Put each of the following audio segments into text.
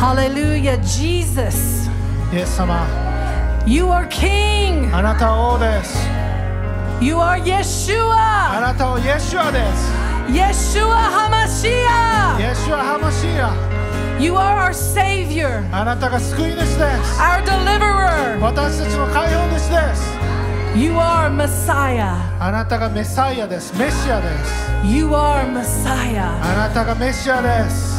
Hallelujah. Jesus, イエス様 you are King. あなたは王です You are あ Yeshua. なたはイエシュアです Yeshua HaMashiach. イエシュアハマシア You are our Savior, あなたが救い主です our Deliverer. 私たちの解放主です You are Messiah. あなたがメサイアですメシアです You are Messiah. あなたがメシアです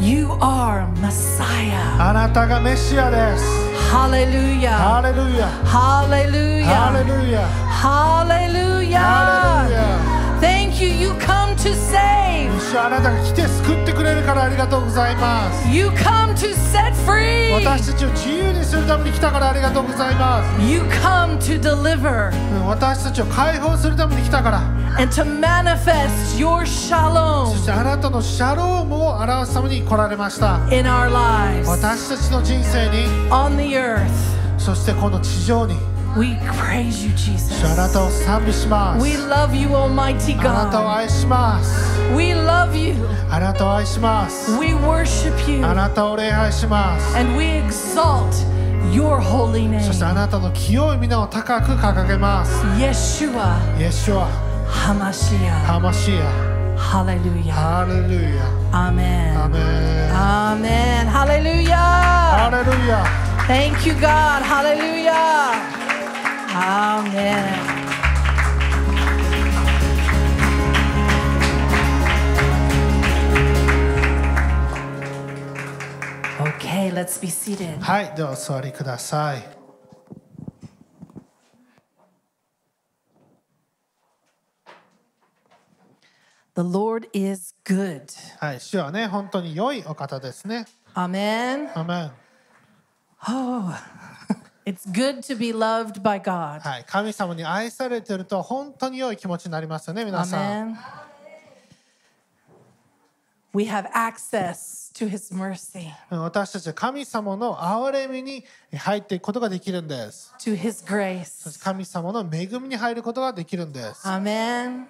You are Messiah. あなたがメシアです Hallelujah. ハレルヤ Hallelujah. ハレルヤ Hallelujah. Hallelujah. Thank you. You come to save. 主あなたが来て救ってくれるからありがとうございます You come to set free. 私たちを自由にするために来たからありがとうございます You come to deliver うん私たちを解放するために来たから and to manifest your そ shalom してあなたのシャロームを表すために来られました in our lives 私たちの人生に on the earth. そしてこの地上に We praise you, Jesus. 主あなたを賛美します We love you, Almighty あなたを God. 愛します We love you. あなたを愛します We worship you. あなたを礼拝します And we exalt your holy そしてあ name. なたの清い皆を高く掲げます Yeshua イエシュア HaMashiach. ハマシア Hallelujah. ハレルヤ Amen. アメン Amen. ハ Hallelujah. レルヤ Thank you, God. Hallelujah. Amen. Okay, let's be seated. はいではお座りください The Lord is good. はい主はね本当に良いお方ですね Amen. アメン Oh, it's good to be loved by God. はい神様に愛されていると本当に良い気持ちになりますよね皆さん Amen. We have access to His mercy, うん私たちは神様の憐れみに入っていくことができるんです to His grace. 神様の恵みに入ることができるんです Amen.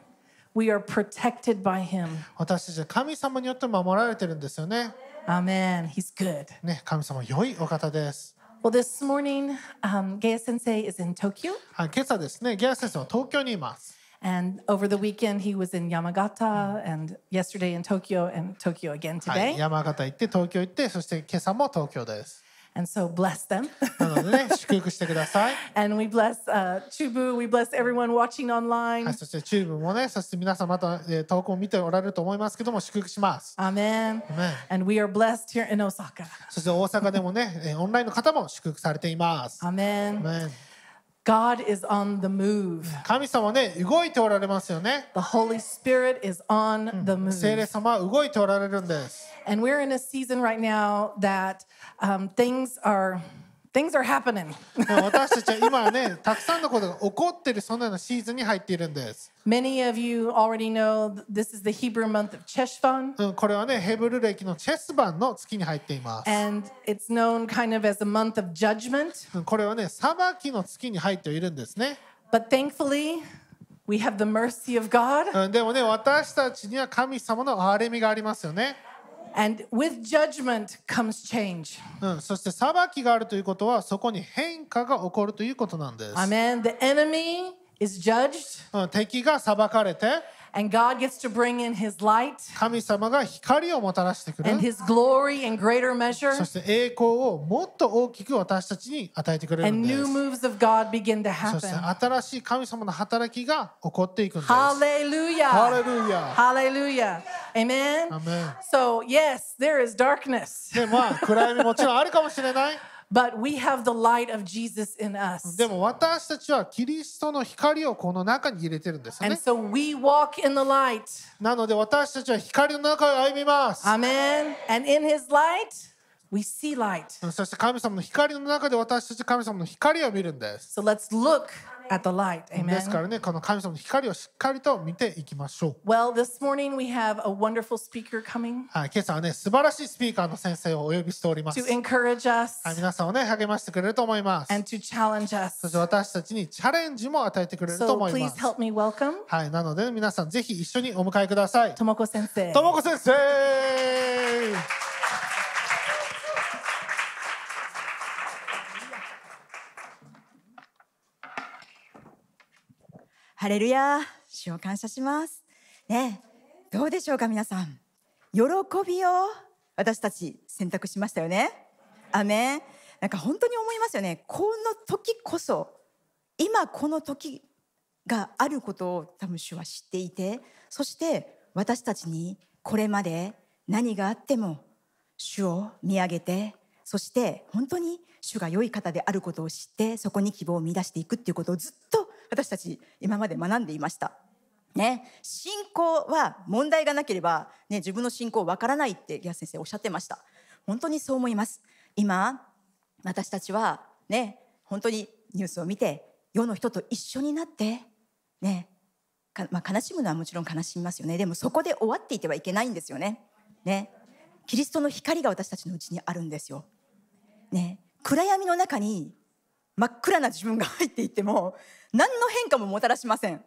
We are protected by Him. 私たちは神様によって守られてるんですよね Amen. He's good. ね神様良いお方です Well, this morning, um, Gaya Sensei is in Tokyo, はい今朝ですねギャラ先生は東京にいます and over the weekend he was in Yamagata, and yesterday in Tokyo, and Tokyo again はい today. 山形行って東京行ってそして今朝も東京です And so bless them. なのでね祝福してください and we bless uh, Chubu, we bless everyone watching online. はい、そしてチューブもね、そして皆さんまた、えー、投稿を見ておられると思いますけども、祝福します。Amen. Amen. And we are blessed here in Osaka. そして大阪でもね、えーオンラインの方も祝福されています。Amen. Amen God is on the move. 神様はね、動いておられますよね。 The Holy Spirit is on the 聖霊 move. 様は動いておられるんです。 And we're in a season right now that um, things are things are happening. 私たちは今はね、たくさんのことが起こっているそのようなシーズンに入っているんです。Many of you already know th- this is the Hebrew month of Cheshvan, うん、これはね、ヘブル歴のチェスバンの月に入っています。and it's known kind of as a month of judgment. うんこれはね、裁きの月に入っているんですね。But thankfully, we have the mercy of God. うん、でもね、私たちには神様の憐れみがありますよね。And with judgment comes change. うん、そして裁きがあるということはそこに変化が起こるということなんです。 Amen. The enemy is judged, うん、敵が裁かれて and God gets to bring in his light 神様が光をもたらしてくる and his glory in greater measure, そして栄光をもっと大きく私たちに与えてくれるん and で new す。 moves of God begin to そして happen. 新しい神様の働きが起こっていくんです。ハ Hallelujah. レルヤ Hallelujah. Amen. アメン So, yes, there is darkness, でまあ暗闇もちろんあるかもしれない。 but we have the light of Jesus in us. でも私たちはキリストの光をこの中に入れてるんですよ And ね。 so we walk in the light. なので私たちは光の中を歩みます。 Amen. And in his light, we see light. うんそして神様の光の中で私たち神様の光を見るんです。 So let's look at the light. ですから Amen. ね、この神様の光をしっかりと見ていきましょう。Well, this morning we have a wonderful speaker coming はい、今朝はね、素晴らしいスピーカーの先生をお呼びしております。to encourage us はい、皆さんをね、励ましてくれると思います。and to challenge そして us. 私たちにチャレンジも与えてくれると So 思いま please す。help me welcome はい、なので皆さんぜひ一緒にお迎えください。Tomoko Sensei. ともこ先生ハレルヤ主を感謝します。ねどうでしょうか皆さん。喜びを私たち選択しましたよね。アメなんか本当に思いますよね。この時こそ今この時があることを多分主は知っていてそして私たちにこれまで何があっても主を見上げてそして本当に主が良い方であることを知ってそこに希望を見出していくっていうことをずっと私たち今まで学んでいました。ね、信仰は問題がなければ、ね、自分の信仰わからないってギア先生おっしゃってました。本当にそう思います。今私たちはね本当にニュースを見て世の人と一緒になってねまあ、悲しむのはもちろん悲しみますよね。でもそこで終わっていてはいけないんですよね。ね。キリストの光が私たちのうちにあるんですよ。ね。暗闇の中に真っ暗な自分が入っていっても何の変化ももたらしません。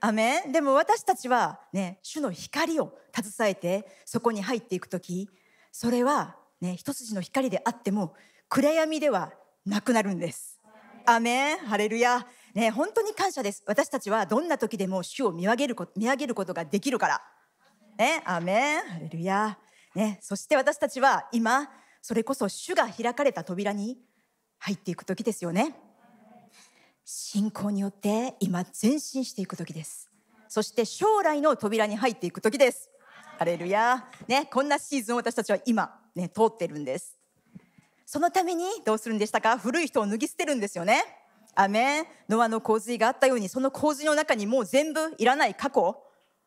アメン。でも私たちはね主の光を携えてそこに入っていく時それはね一筋の光であっても暗闇ではなくなるんです。アメン。ハレルヤ。ね本当に感謝です。私たちはどんな時でも主を見上げること見上げることができるから。ねアメン。ハレルヤ。ねそして私たちは今それこそ主が開かれた扉に入っていく時ですよね。信仰によって今前進していく時です。そして将来の扉に入っていく時です。ハレルヤねこんなシーズンを私たちは今ね通ってるんです。そのためにどうするんでしたか？古い人を脱ぎ捨てるんですよね。アメノアの洪水があったようにその洪水の中にもう全部いらない過去。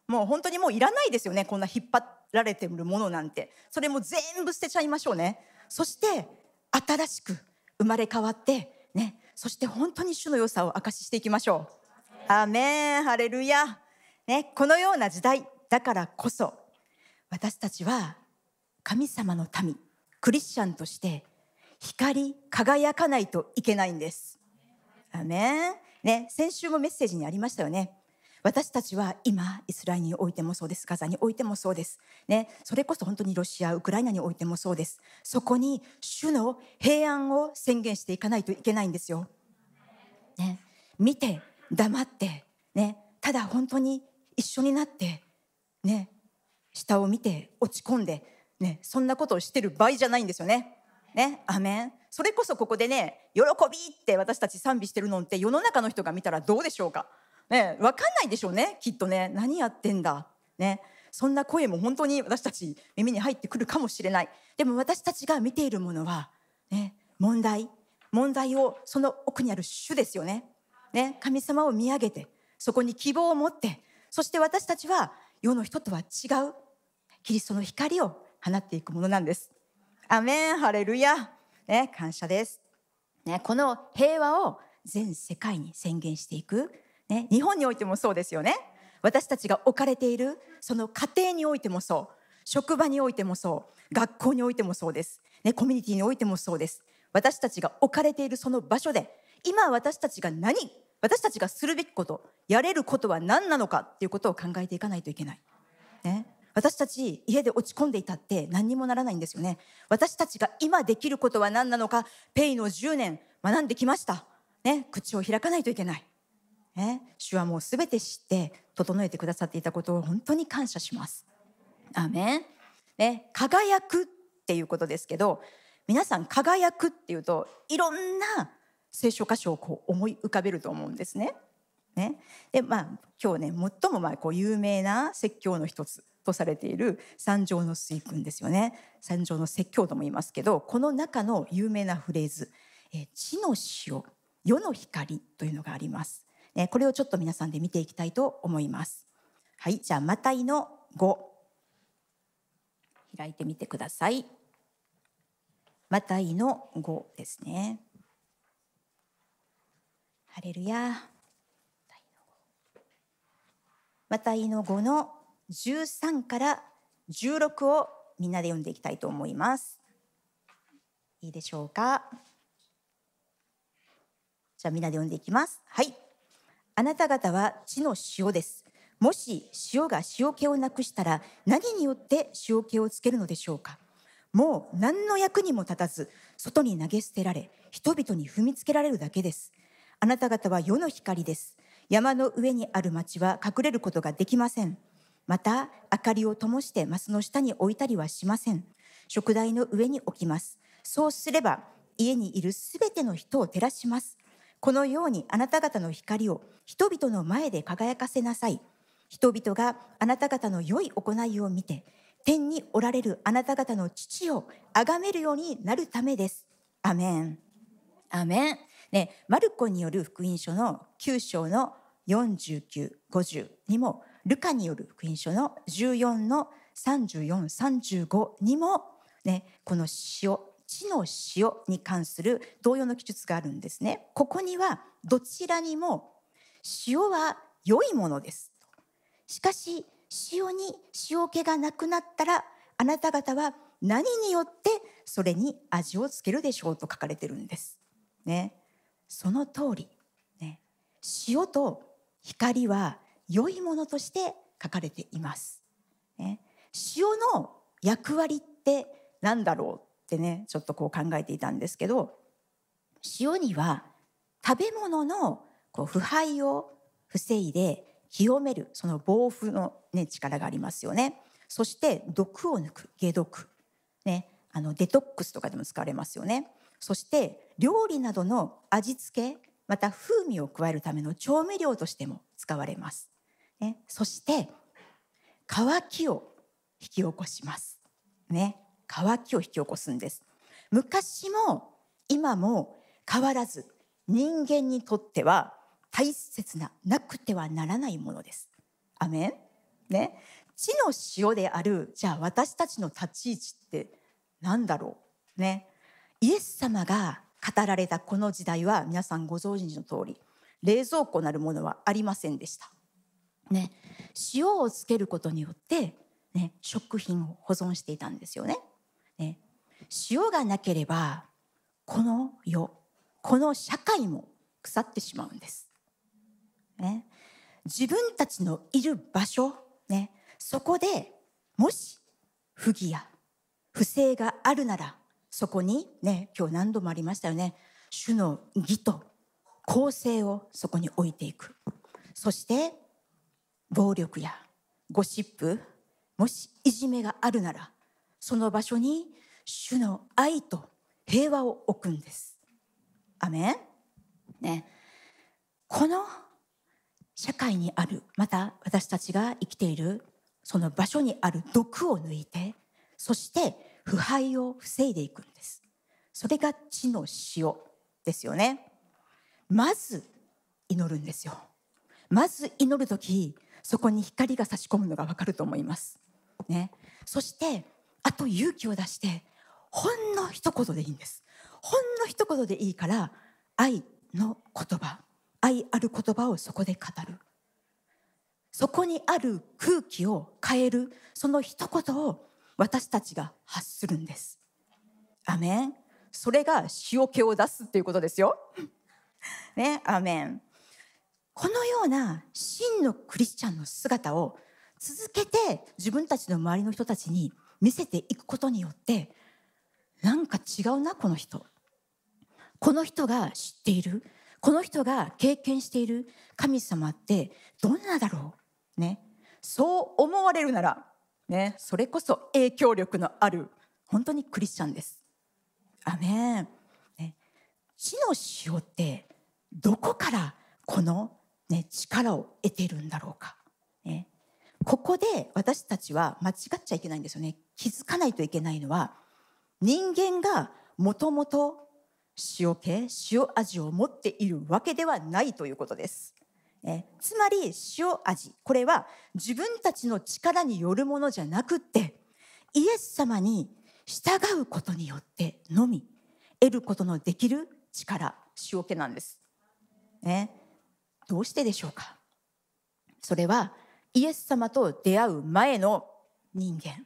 もう本当にもういらないですよねこんな引っ張られてるものなんて。それも全部捨てちゃいましょうね。そして新しく生まれ変わってねそして本当に主の良さを証ししていきましょう。アメン。ハレルヤ、ね、このような時代だからこそ私たちは神様の民クリスチャンとして光り輝かないといけないんです。アメン。ね先週もメッセージにありましたよね。私たちは今イスラエルにおいてもそうです。ガザにおいてもそうです。ね。それこそ本当にロシアウクライナにおいてもそうです。そこに主の平安を宣言していかないといけないんですよ、ね、見て黙ってね。ただ本当に一緒になってね。下を見て落ち込んでね。そんなことをしてる場合じゃないんですよね。ね。アメン。それこそここでね喜びって私たち賛美してるのって世の中の人が見たらどうでしょうか。ね、分かんないでしょうねきっとね。何やってんだ、ね、そんな声も本当に私たち耳に入ってくるかもしれない。でも私たちが見ているものは、ね、問題。問題をその奥にある主ですよね。ね。神様を見上げてそこに希望を持ってそして私たちは世の人とは違うキリストの光を放っていくものなんです。アメン。ハレルヤ、ね、感謝です、ね、この平和を全世界に宣言していく。ね、日本においてもそうですよね。私たちが置かれているその家庭においてもそう。職場においてもそう。学校においてもそうです、ね、コミュニティにおいてもそうです。私たちが置かれているその場所で今私たちが何私たちがするべきことやれることは何なのかっていうことを考えていかないといけない、ね、私たち家で落ち込んでいたって何にもならないんですよね。私たちが今できることは何なのかペイの10年学んできました、ね、口を開かないといけない。ね、主はもう全て知って整えてくださっていたことを本当に感謝します。アメンね、輝くっていうことですけど皆さん輝くっていうといろんな聖書箇所をこう思い浮かべると思うんですね。ねでまあ今日ね最もまあこう有名な説教の一つとされている三条の水訓ですよね三条の説教とも言いますけどこの中の有名なフレーズ「え地の塩世の光」というのがあります。えこれをちょっと皆さんで見ていきたいと思います。はい、じゃあマタイの5開いてみてください。マタイの5ですね。ハレルヤ。マタイの5の13から16をみんなで読んでいきたいと思います。いいでしょうか？じゃあみんなで読んでいきます。はい。あなた方は地の塩です。もし塩が塩気をなくしたら何によって塩気をつけるのでしょうか？もう何の役にも立たず外に投げ捨てられ人々に踏みつけられるだけです。あなた方は世の光です。山の上にある町は隠れることができませんまた明かりを灯してマスの下に置いたりはしません食台の上に置きますそうすれば家にいるすべての人を照らしますこのようにあなた方の光を人々の前で輝かせなさい。人々があなた方の良い行いを見て天におられるあなた方の父を崇めるようになるためです。アメン。アメン。ね、マルコによる福音書の9章の49、50にも、ルカによる福音書の14の34、35にも、ね、この塩、地の塩に関する同様の記述があるんですね。ここにはどちらにも塩は良いものです。しかし塩に塩気がなくなったらあなた方は何によってそれに味をつけるでしょうと書かれてるんです。ね、その通り、ね、塩と光は良いものとして書かれています。ね、塩の役割って何だろうってねちょっとこう考えていたんですけど塩には食べ物のこう腐敗を防いで清めるその防腐の、ね、力がありますよね。そして毒を抜く解毒、ね、あのデトックスとかでも使われますよね。そして料理などの味付けまた風味を加えるための調味料としても使われます。ね、そして乾きを引き起こします。ね、乾きを引き起こすんです。昔も今も変わらず人間にとっては大切ななくてはならないものです。アメンね、地の塩であるじゃあ私たちの立ち位置って何だろうねイエス様が語られたこの時代は皆さんご存知の通り冷蔵庫なるものはありませんでした。ね、塩をつけることによって、ね、食品を保存していたんですよね。ね。塩がなければこの世この社会も腐ってしまうんです。ね、自分たちのいる場所、ね、そこでもし不義や不正があるならそこにね今日何度もありましたよね。主の義と公正をそこに置いていく。そして暴力やゴシップもしいじめがあるならその場所に主の愛と平和を置くんです。アメン。ね。この社会にあるまた私たちが生きているその場所にある毒を抜いてそして腐敗を防いでいくんです。それが地の塩ですよね。まず祈るんですよ。まず祈る時そこに光が差し込むのがわかると思います。ね。そしてあと勇気を出してほんの一言でいいんです。ほんの一言でいいから愛の言葉愛ある言葉をそこで語る。そこにある空気を変えるその一言を私たちが発するんです。アメン。それが塩気を出すっていうことですよ。ねアメン。このような真のクリスチャンの姿を続けて自分たちの周りの人たちに見せていくことによってなんか違うなこの人。この人が知っている。この人が経験している。神様ってどんなだろう。ね。そう思われるならね。それこそ影響力のある本当にクリスチャンです。アメン、ね、地の塩ってどこからこの、ね、力を得ているんだろうか、ね、ここで私たちは間違っちゃいけないんですよね。気づかないといけないのは人間がもともと塩気塩味を持っているわけではないということです。ね、つまり塩味これは自分たちの力によるものじゃなくってイエス様に従うことによってのみ得ることのできる力塩気なんです。ね、どうしてでしょうか？それはイエス様と出会う前の人間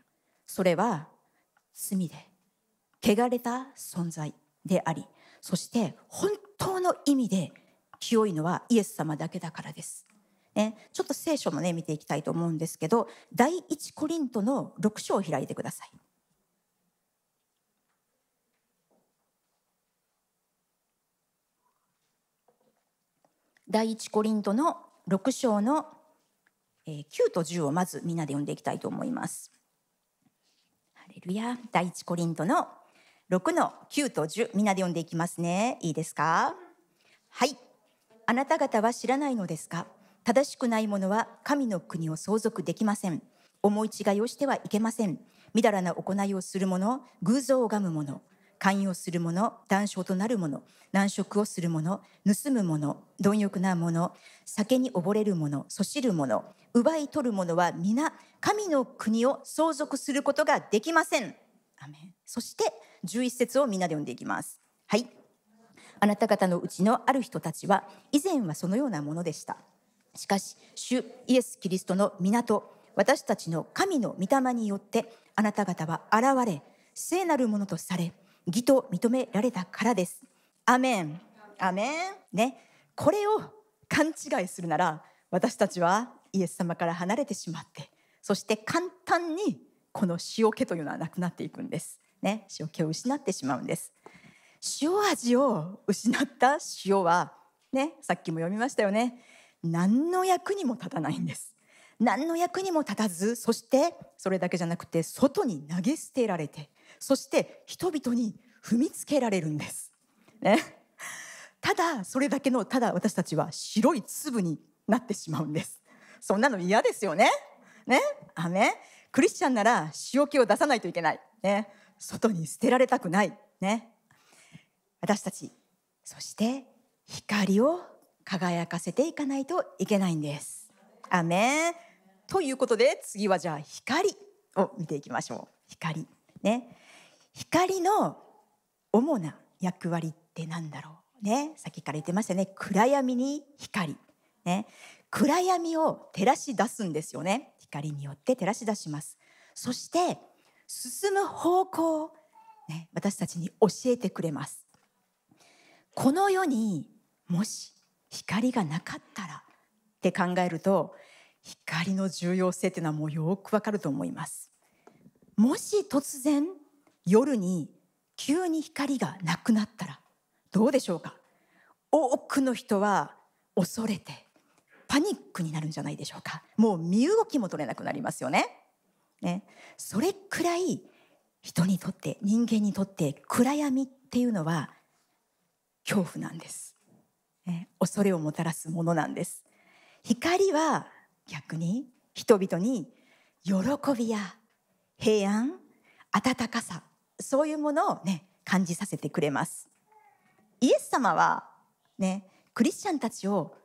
それは罪で汚れた存在でありそして本当の意味で清いのはイエス様だけだからです。ね、ちょっと聖書もね見ていきたいと思うんですけど第一コリントの6章を開いてください。第一コリントの6章のえー9と10をまずみんなで読んでいきたいと思います。ルヤ第一コリントの6の9と10みんなで読んでいきますね。いいですか？はい。あなた方は知らないのですか？正しくない者は神の国を相続できません。思い違いをしてはいけません。みだらな行いをする者、偶像を拝む者、寛容する者、断傷となる者、難食をする者、盗む者、貪欲な者、酒に溺れる者、そしる者、奪い取る者は皆神の国を相続することができません。アメンそして11節をみんなで読んでいきます。はい。あなた方のうちのある人たちは以前はそのようなものでした。しかし、主イエス・キリストの港、私たちの神の御霊によってあなた方は現れ、聖なるものとされ、義と認められたからです。アメン。アメン。ね。これを勘違いするなら、私たちはイエス様から離れてしまって、そして簡単にこの塩気というのはなくなっていくんです。ね。塩気を失ってしまうんです。塩味を失った塩は、ね、さっきも読みましたよね。何の役にも立たないんです。何の役にも立たず、そしてそれだけじゃなくて外に投げ捨てられて、そして人々に踏みつけられるんです。ね。ただそれだけのただ私たちは白い粒になってしまうんです。そんなの嫌ですよね。ね。アメクリスチャンなら塩気を出さないといけない。ね。外に捨てられたくない。ね。私たちそして光を輝かせていかないといけないんです。アメということで次はじゃあ光を見ていきましょう。光ね光の主な役割って何だろうねさっきから言ってましたね暗闇に光ね暗闇を照らし出すんですよね光によって照らし出します。そして進む方向を、ね、私たちに教えてくれます。この世にもし光がなかったらって考えると光の重要性っていうのはもうよくわかると思います。もし突然夜に急に光がなくなったらどうでしょうか？多くの人は恐れてパニックになるんじゃないでしょうか。もう身動きも取れなくなりますよね。ね。それくらい人にとって人間にとって暗闇っていうのは恐怖なんです、ね、恐れをもたらすものなんです。光は逆に人々に喜びや平安温かさそういうものをね感じさせてくれます。イエス様はねクリスチャンたちを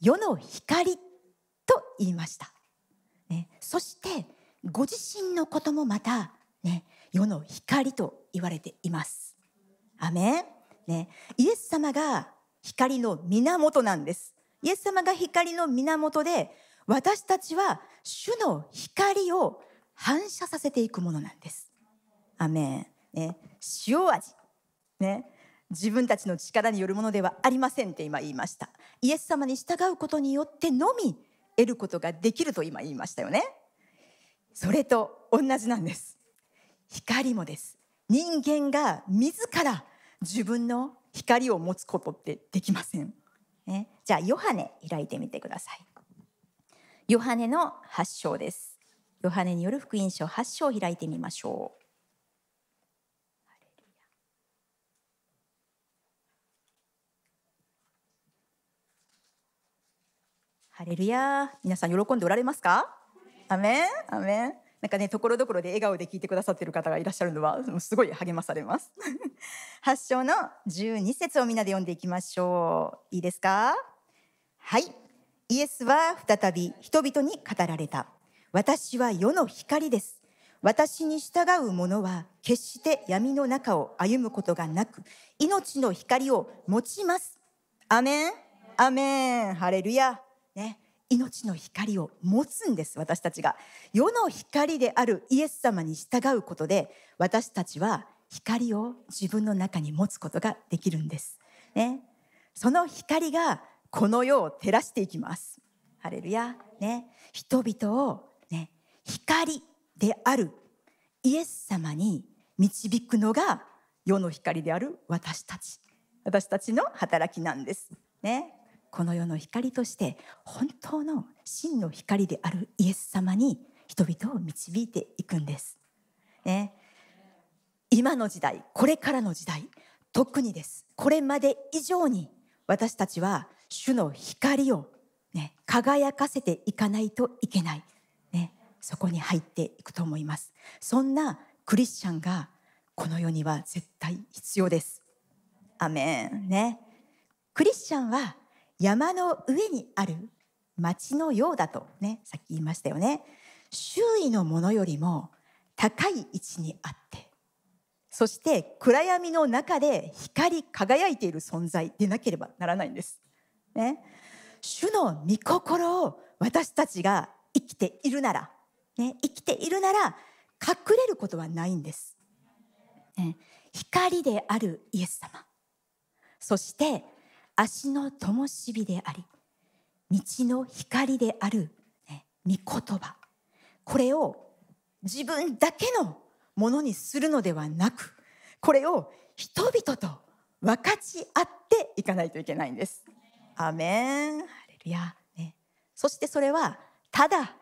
世の光と言いました、ね、そしてご自身のこともまたね世の光と言われています。アメン。ねイエス様が光の源なんです。イエス様が光の源で私たちは主の光を反射させていくものなんです。アメン、ね、塩味、ね、自分たちの力によるものではありませんって今言いました。イエス様に従うことによってのみ得ることができると今言いましたよね。それと同じなんです。光もです。人間が自ら自分の光を持つことってできません、ね、じゃあヨハネ開いてみてください。ヨハネの発章です。ヨハネによる福音書8章を開いてみましょうハレルヤ皆さん喜んでおられますか？アメン？アメン？なんかねところどころで笑顔で聞いてくださっている方がいらっしゃるのはすごい励まされます。発祥の12節をみんなで読んでいきましょう。いいですか？はい。イエスは再び人々に語られた。私は世の光です。私に従う者は決して闇の中を歩むことがなく命の光を持ちます。アメン？アメン。ハレルヤね、命の光を持つんです私たちが。世の光であるイエス様に従うことで私たちは光を自分の中に持つことができるんです、ね、その光がこの世を照らしていきます。ハレルヤ、ね、人々を、ね、光であるイエス様に導くのが世の光である私たち。私たちの働きなんです。ね。この世の光として本当の真の光であるイエス様に人々を導いていくんです。ね、今の時代これからの時代特にです。これまで以上に私たちは主の光を、ね、輝かせていかないといけない、ね、そこに入っていくと思います。そんなクリスチャンがこの世には絶対必要です。アメン。ね。クリスチャンは山の上にある町のようだとねさっき言いましたよね周囲のものよりも高い位置にあってそして暗闇の中で光り輝いている存在でなければならないんです。ね、主の御心を私たちが生きているなら、ね、生きているなら隠れることはないんです。ね、光であるイエス様そして足の灯火であり道の光である、ね、御言葉。これを自分だけのものにするのではなくこれを人々と分かち合っていかないといけないんです。アメン。ハレルヤ、ね、そしてそれはただ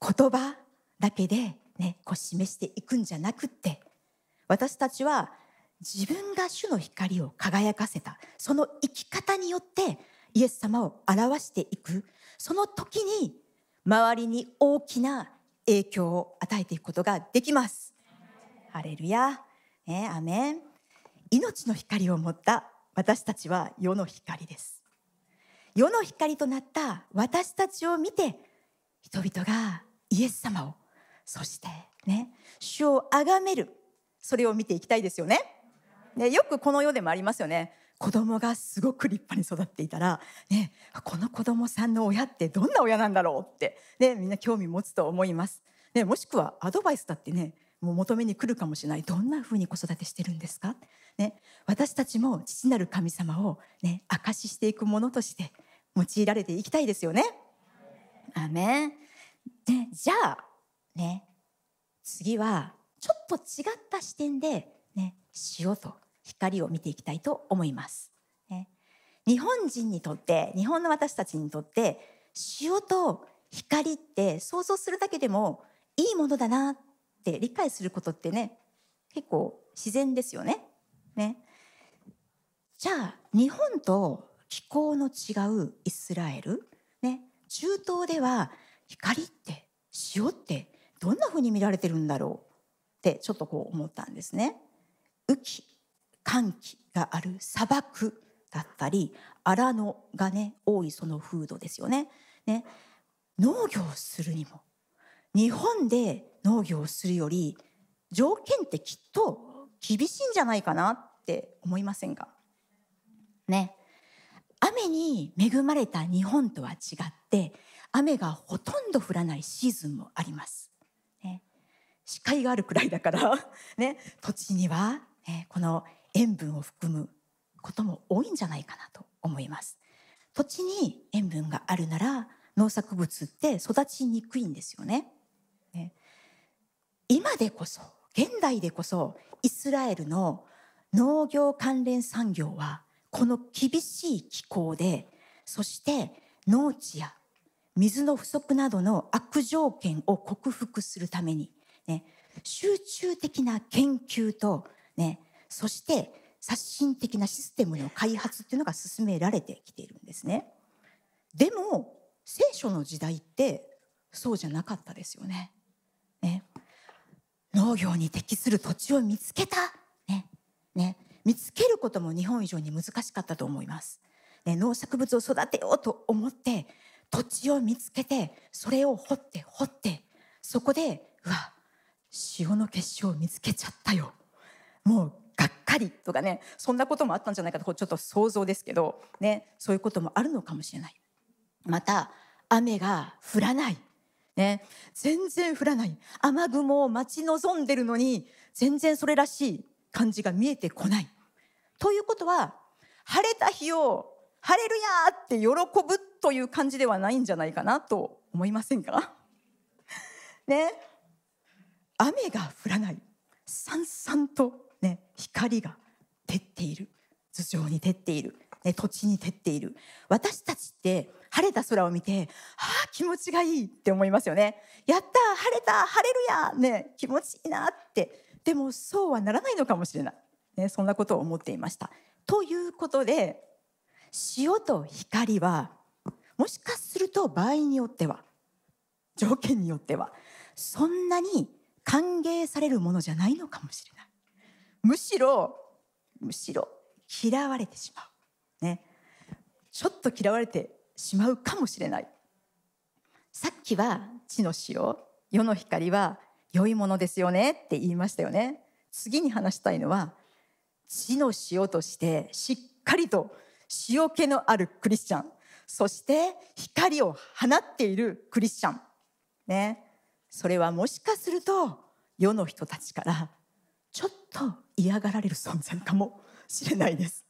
言葉だけで、ね、こう示していくんじゃなくって私たちは自分が主の光を輝かせたその生き方によってイエス様を表していくその時に周りに大きな影響を与えていくことができます。ハレルヤ、ね、アメン命の光を持った私たちは世の光です。世の光となった私たちを見て人々がイエス様をそしてね主を崇めるそれを見ていきたいですよね。ねよくこの世でもありますよね。子供がすごく立派に育っていたら、ね、この子供さんの親ってどんな親なんだろうって、ね、みんな興味持つと思います。ね、もしくはアドバイスだってねもう求めに来るかもしれないどんなふうに子育てしてるんですか、ね、私たちも父なる神様を、ね、証ししていくものとして用いられていきたいですよね。アメンね、じゃあね次はちょっと違った視点で、ね、塩と光を見ていきたいと思います。日本人にとって日本の私たちにとって塩と光って想像するだけでもいいものだなって理解することってね結構自然ですよね。ねじゃあ日本と気候の違うイスラエル、ね、中東では光って塩ってどんな風に見られてるんだろうってちょっとこう思ったんですね。雨季寒気がある砂漠だったり荒野がね多いその風土ですよね。ね。農業をするにも日本で農業をするより条件ってきっと厳しいんじゃないかなって思いませんか？ね。雨に恵まれた日本とは違って雨がほとんど降らないシーズンもあります。ね、視界があるくらいだから、ね、土地には、ね、この塩分を含むことも多いんじゃないかなと思います。土地に塩分があるなら農作物って育ちにくいんですよ。ね今でこそ現代でこそイスラエルの農業関連産業はこの厳しい気候でそして農地や水の不足などの悪条件を克服するために、ね、集中的な研究と、ね、そして刷新的なシステムの開発っていうのが進められてきているんですね。でも聖書の時代ってそうじゃなかったですよね。ね。農業に適する土地を見つけた、ね。ね、見つけることも日本以上に難しかったと思います。ね、農作物を育てようと思って土地を見つけてそれを掘って掘ってそこでうわ塩の結晶を見つけちゃったよ。もうがっかりとかねそんなこともあったんじゃないかとちょっと想像ですけど、ね、そういうこともあるのかもしれない。また雨が降らない、ね、全然降らない。雨雲を待ち望んでるのに全然それらしい感じが見えてこない。ということは晴れた日をハレルヤーって喜ぶという感じではないんじゃないかなと思いませんか？ね雨が降らない。さんさんとね光が照っている。頭上に照っている。ね、土地に照っている。私たちって晴れた空を見てああ気持ちがいいって思いますよね。やった晴れた晴れるやね気持ちいいなって。でもそうはならないのかもしれない、ね、そんなことを思っていました。ということで塩と光はもしかすると場合によっては条件によってはそんなに歓迎されるものじゃないのかもしれない。むしろむしろ嫌われてしまう。ね。ちょっと嫌われてしまうかもしれない。さっきは地の塩世の光は良いものですよねって言いましたよね。次に話したいのは地の塩としてしっかりと塩気のあるクリスチャンそして光を放っているクリスチャン。ね。それはもしかすると世の人たちからちょっと嫌がられる存在かもしれないです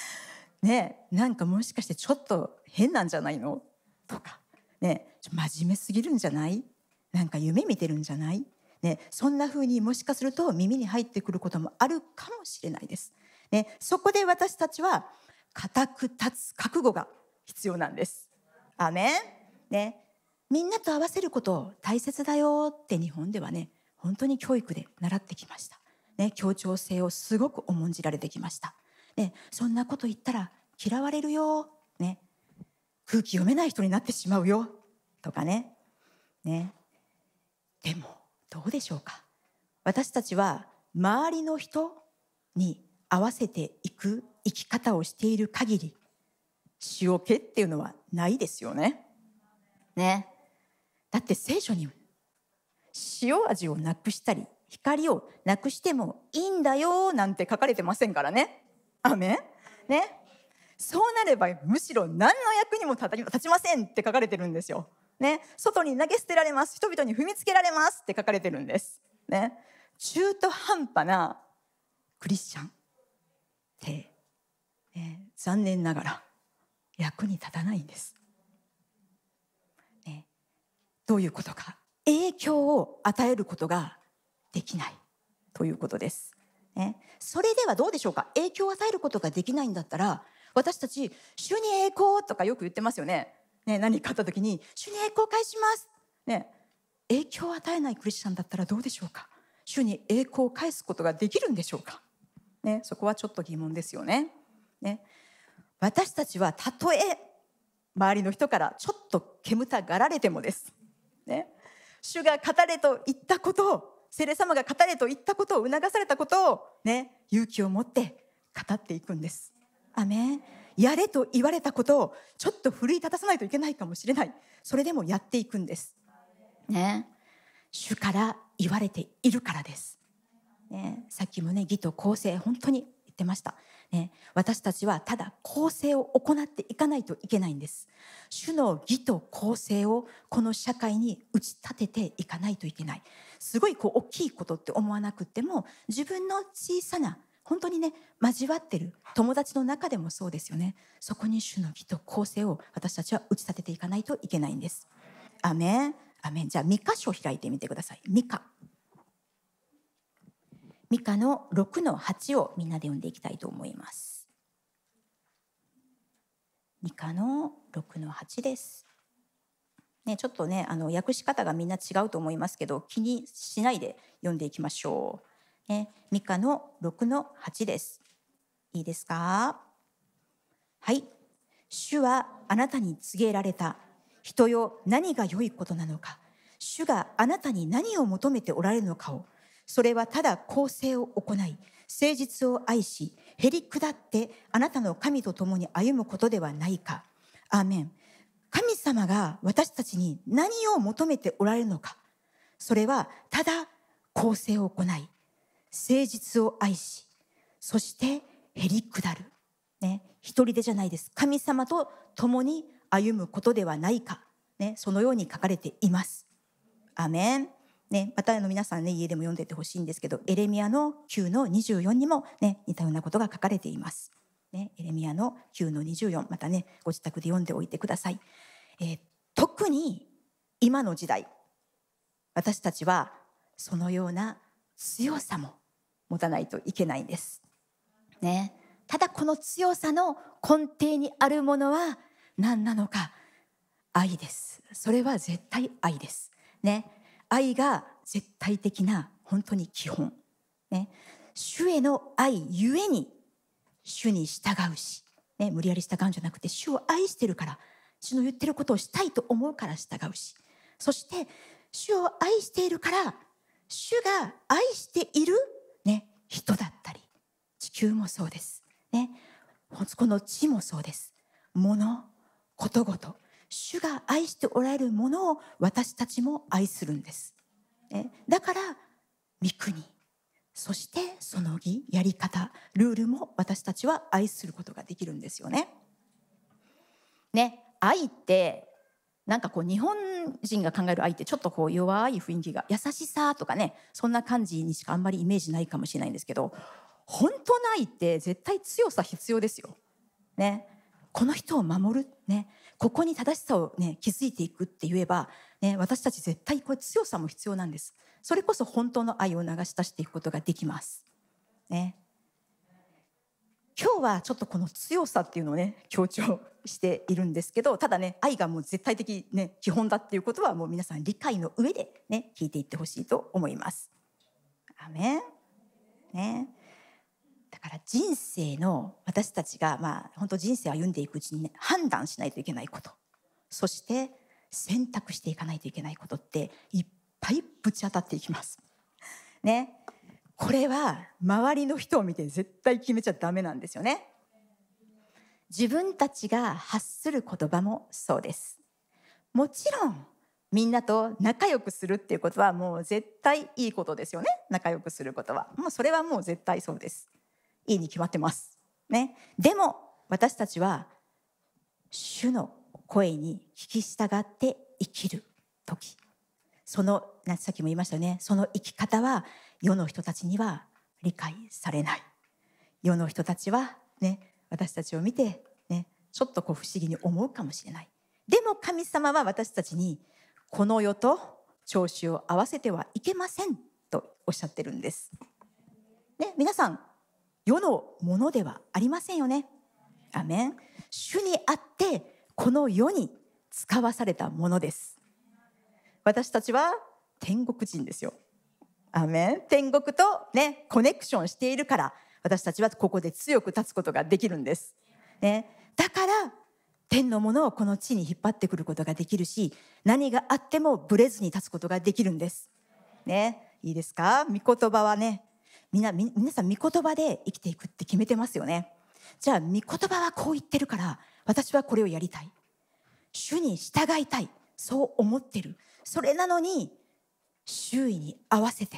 ねなんかもしかしてちょっと変なんじゃないの？とかね真面目すぎるんじゃない？なんか夢見てるんじゃない？ね、そんな風にもしかすると耳に入ってくることもあるかもしれないです。ね、そこで私たちは固く立つ覚悟が必要なんです。アメン？ね、みんなと合わせること大切だよって日本ではね本当に教育で習ってきました。ね、協調性をすごく重んじられてきました。ね、そんなこと言ったら嫌われるよ、ね、空気読めない人になってしまうよとかねねでもどうでしょうか私たちは周りの人に合わせていく生き方をしている限り塩気っていうのはないですよね。ね。だって聖書に塩味をなくしたり光をなくしてもいいんだよなんて書かれてませんからね。アメね。そうなればむしろ何の役にも立ちませんって書かれてるんですよ。ね、外に投げ捨てられます。人々に踏みつけられます。って書かれてるんです、ね、中途半端なクリスチャン。って、ね、残念ながら役に立たないんです、ね、どういうことか。影響を与えることができないということです、ね、それではどうでしょうか？影響を与えることができないんだったら私たち「主に栄光」とかよく言ってますよね。ね、何かあった時に「主に栄光を返します」ね、影響を与えないクリスチャンだったらどうでしょうか？主に栄光を返すことができるんでしょうか、ね、そこはちょっと疑問ですよね。ね。私たちはたとえ周りの人からちょっと煙たがられてもです。ね、主が語れと言ったことを聖霊様が語れと言ったことを促されたことを、ね、勇気を持って語っていくんです。アメン。やれと言われたことをちょっと奮い立たさないといけないかもしれない。それでもやっていくんです。ね。主から言われているからです、ね、さっきもね義と公正本当に言ってました。ね、私たちはただ公正を行っていかないといけないんです。主の義と公正をこの社会に打ち立てていかないといけない。すごいこう大きいことって思わなくても自分の小さな本当にね交わってる友達の中でもそうですよね。そこに主の義と公正を私たちは打ち立てていかないといけないんです。アメン。アメン。じゃあ3箇所開いてみてください。ミカミカの6の8をみんなで読んでいきたいと思います。ミカの6の8です。ね、ちょっとねあの訳し方がみんな違うと思いますけど気にしないで読んでいきましょう。ね、ミカの6の8です。いいですか？はい。主はあなたに告げられた。人よ、何が良いことなのか。主があなたに何を求めておられるのかを。それはただ公正を行い、誠実を愛し、へり下ってあなたの神と共に歩むことではないか。アーメン。神様が私たちに何を求めておられるのか。それはただ公正を行い、誠実を愛しそしてへり下る、ね、一人でじゃないです神様と共に歩むことではないか、ね、そのように書かれていますアメンね、またの皆さんね家でも読んでてほしいんですけどエレミアの9の24にも、ね、似たようなことが書かれています。ね、エレミアの9の24またねご自宅で読んでおいてください。えー、特に今の時代私たちはそのような強さも持たないといけないんです。ね、ただこの強さの根底にあるものは何なのか。愛です。それは絶対愛です。ね。愛が絶対的な本当に基本。ね。主への愛ゆえに主に従うし、ね、無理やり従うんじゃなくて主を愛してるから主の言ってることをしたいと思うから従うしそして主を愛しているから主が愛している、ね、人だったり地球もそうです。ねこの地もそうです。物ことごと主が愛しておられるものを私たちも愛するんです、ね、だから御国そしてその義やり方ルールも私たちは愛することができるんですよね。ね愛ってなんかこう日本人が考える愛ってちょっとこう弱い雰囲気が優しさとかねそんな感じにしかあんまりイメージないかもしれないんですけど本当の愛って絶対強さ必要ですよ。ねこの人を守る、ね、ここに正しさを、ね、気づいていくって言えば、ね、私たち絶対これ強さも必要なんです。それこそ本当の愛を流し出していくことができます。ね、今日はちょっとこの強さっていうのをね強調しているんですけどただね愛がもう絶対的、ね、基本だっていうことはもう皆さん理解の上でね聞いていってほしいと思います。アメねだから人生の私たちがまあ本当人生を歩んでいくうちにね判断しないといけないことそして選択していかないといけないことっていっぱいぶち当たっていきます。ねこれは周りの人を見て絶対決めちゃダメなんですよね。自分たちが発する言葉もそうです。もちろんみんなと仲良くするっていうことはもう絶対いいことですよね仲良くすることはもうそれはもう絶対そうですいいに決まってます。ね、でも私たちは主の声に聞き従って生きる時そのさっきも言いましたねその生き方は世の人たちには理解されない世の人たちはね私たちを見て、ね、ちょっとこう不思議に思うかもしれないでも神様は私たちにこの世と調子を合わせてはいけませんとおっしゃってるんです。ね、皆さん世のものではありませんよね。アメン主にあってこの世に使わされたものです。私たちは天国人ですよ。アメン天国とねコネクションしているから私たちはここで強く立つことができるんです。ね、だから天のものをこの地に引っ張ってくることができるし何があってもブレずに立つことができるんです。ね、いいですか？御言葉はね。みな皆さん御言葉で生きていくって決めてますよね。じゃあ御言葉はこう言ってるから私はこれをやりたい。主に従いたい。そう思ってる。それなのに周囲に合わせて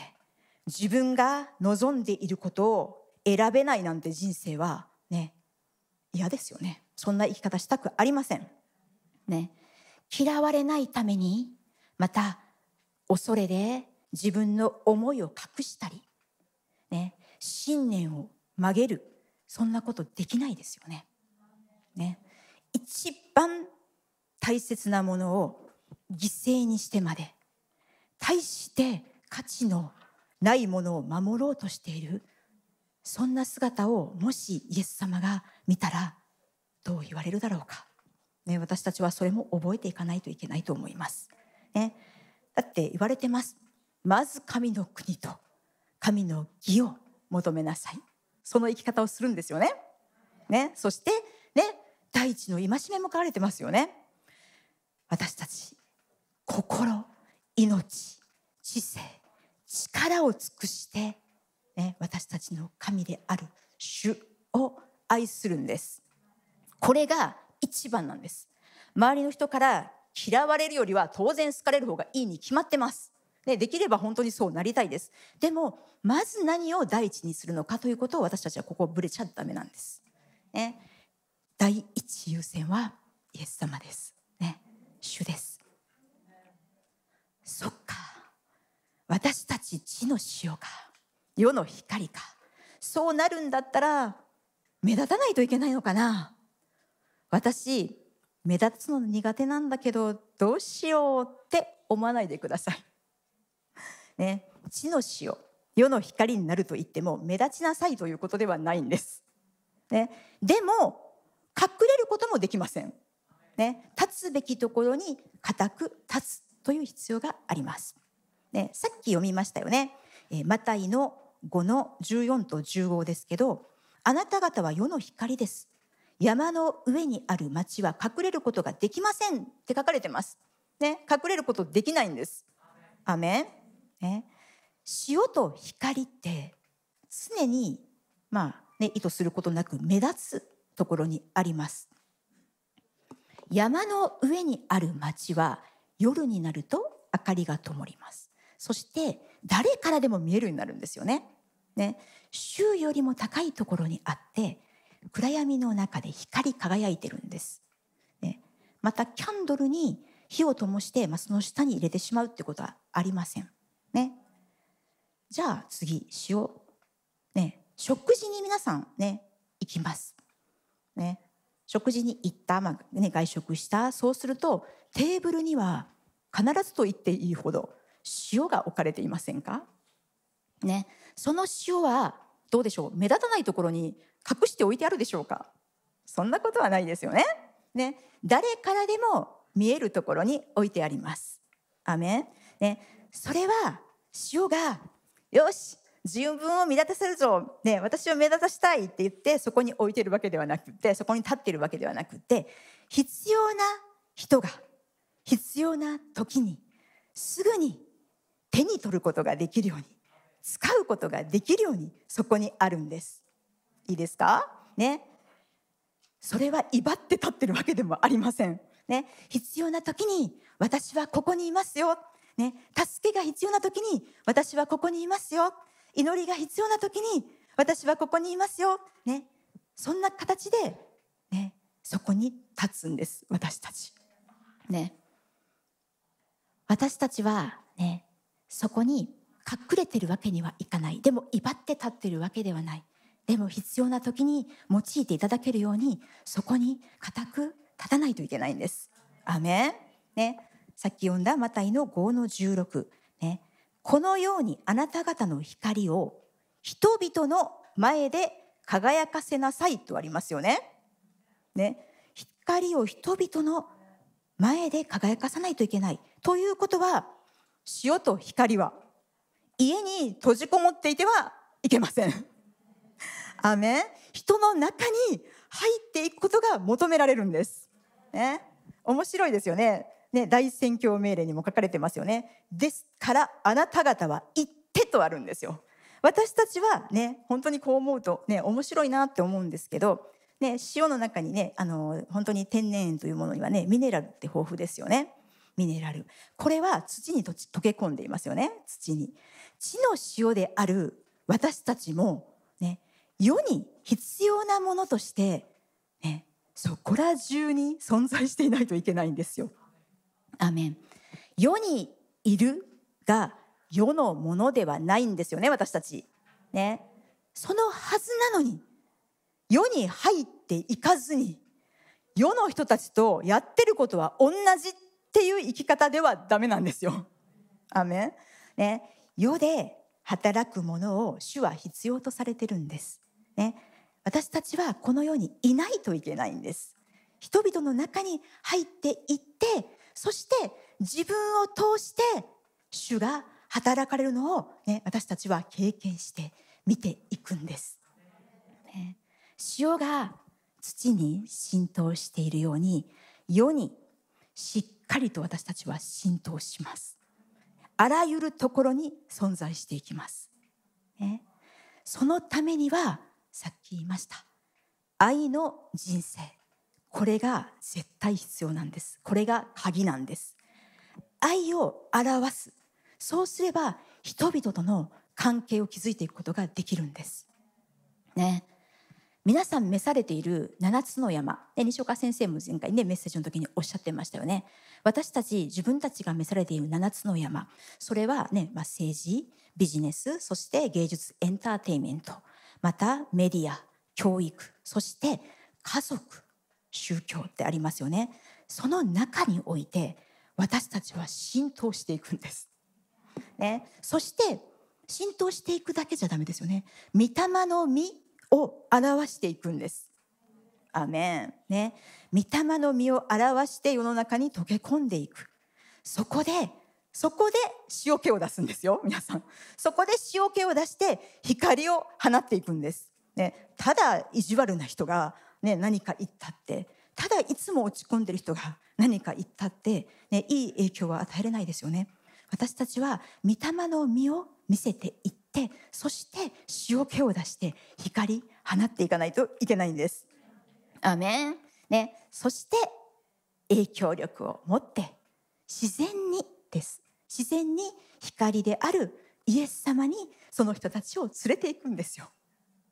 自分が望んでいることを選べないなんて人生はね嫌ですよね。そんな生き方したくありません。ね。嫌われないためにまた恐れで自分の思いを隠したりね、信念を曲げる。そんなことできないですよね。ね。一番大切なものを犠牲にしてまで対して価値のないものを守ろうとしているそんな姿をもしイエス様が見たらどう言われるだろうか、ね、私たちはそれも覚えていかないといけないと思います。ね、だって言われてますまず神の国と神の義を求めなさいその生き方をするんですよね。ねそしてね第一の戒めも書かれてますよね。私たち心命知性力を尽くして、ね、私たちの神である主を愛するんです。これが一番なんです。周りの人から嫌われるよりは当然好かれる方がいいに決まってます。でできれば本当にそうなりたいです。でもまず何を第一にするのかということを私たちはここぶれちゃダメなんです、ね、第一優先はイエス様です。ね主です。そっか。私たち地の塩か。世の光か。そうなるんだったら目立たないといけないのかな。私目立つの苦手なんだけどどうしようって思わないでください。ね、地の塩世の光になると言っても目立ちなさいということではないんです。ね、でも隠れることもできません、ね、立つべきところに固く立つ。という必要があります、ね、さっき読みましたよね、えーマタイの5の14と15ですけどあなた方は世の光です。山の上にある町は隠れることができませんって書かれてます。ね隠れることできないんです。アメン、ね、塩と光って常にまあね意図することなく目立つところにあります。山の上にある町は夜になると明かりが灯ります。そして誰からでも見えるようになるんですよね。ね。周よりも高いところにあって暗闇の中で光り輝いてるんです、ね、またキャンドルに火を灯して、まあ、その下に入れてしまうってことはありません。ね。じゃあ次塩。ね。食事に皆さんね行きます。ね。食事に行った、まあね、外食した。そうするとテーブルには必ずと言っていいほど塩が置かれていませんか？ね。その塩はどうでしょう？目立たないところに隠しておいてあるでしょうか？そんなことはないですよね。ね。誰からでも見えるところに置いてあります。アメン。ね。それは塩がよし自分を目立たせるぞ、ね、私を目立たしたいって言ってそこに置いてるわけではなくてそこに立ってるわけではなくて必要な人が必要な時にすぐに手に取ることができるように使うことができるようにそこにあるんです。いいですか？ね。それは威張って立ってるわけでもありません。ね。必要な時に私はここにいますよ。ね。助けが必要な時に私はここにいますよ。祈りが必要な時に私はここにいますよ。ね。そんな形でね。そこに立つんです。私たち。ね。私たちはねそこに隠れてるわけにはいかない。でも威張って立ってるわけではない。でも必要な時に用いていただけるようにそこに固く立たないといけないんです。アメン。ね、さっき読んだマタイの5の16、ね、このようにあなた方の光を人々の前で輝かせなさいとありますよね。ね。光を人々の前で輝かさないといけない。ということは塩と光は家に閉じこもっていてはいけません。アメン人の中に入っていくことが求められるんです。ね、面白いですよね。ね、大宣教命令にも書かれてますよね。ですからあなた方は行ってとあるんですよ。私たちはね本当にこう思うとね面白いなって思うんですけど、ね、塩の中にねあの本当に天然塩というものにはねミネラルって豊富ですよね。ミネラルこれは土に溶け込んでいますよね土に。地の塩である私たちもね世に必要なものとして、ね、そこら中に存在していないといけないんですよ。アーメン世にいるが世のものではないんですよね私たち。ね、そのはずなのに世に入っていかずに世の人たちとやってることは同じっていう生き方ではダメなんですよ。アメンね、世で働くものを主は必要とされてるんです。ね、私たちはこの世にいないといけないんです。人々の中に入っていってそして自分を通して主が働かれるのを、ね、私たちは経験して見ていくんです。塩が土に浸透しているように世にしっかりと私たちは浸透します。あらゆるところに存在していきます。ね、そのためにはさっき言いました。愛の人生。これが絶対必要なんです。これが鍵なんです。愛を表す。そうすれば人々との関係を築いていくことができるんです。ね。皆さん召されている7つの山、ね、西岡先生も前回ねメッセージの時におっしゃってましたよね。私たち自分たちが召されている7つの山。それはね、まあ、政治ビジネスそして芸術エンターテインメント。またメディア教育そして家族宗教ってありますよね。その中において私たちは浸透していくんです、ね、そして浸透していくだけじゃダメですよね。御霊の実を表していくんです。アメン。ね。御霊の実を表して世の中に溶け込んでいく。そこで、そこで塩気を出すんですよ、皆さん。そこで塩気を出して光を放っていくんです。ね、ただ意地悪な人が、ね、何か言ったって、ただいつも落ち込んでる人が何か言ったって、ね、いい影響は与えれないですよね。私たちは御霊の実を見せていって、そして塩気を出して光放っていかないといけないんです。アメン。ね、そして影響力を持って自然にです。自然に光であるイエス様にその人たちを連れていくんですよ。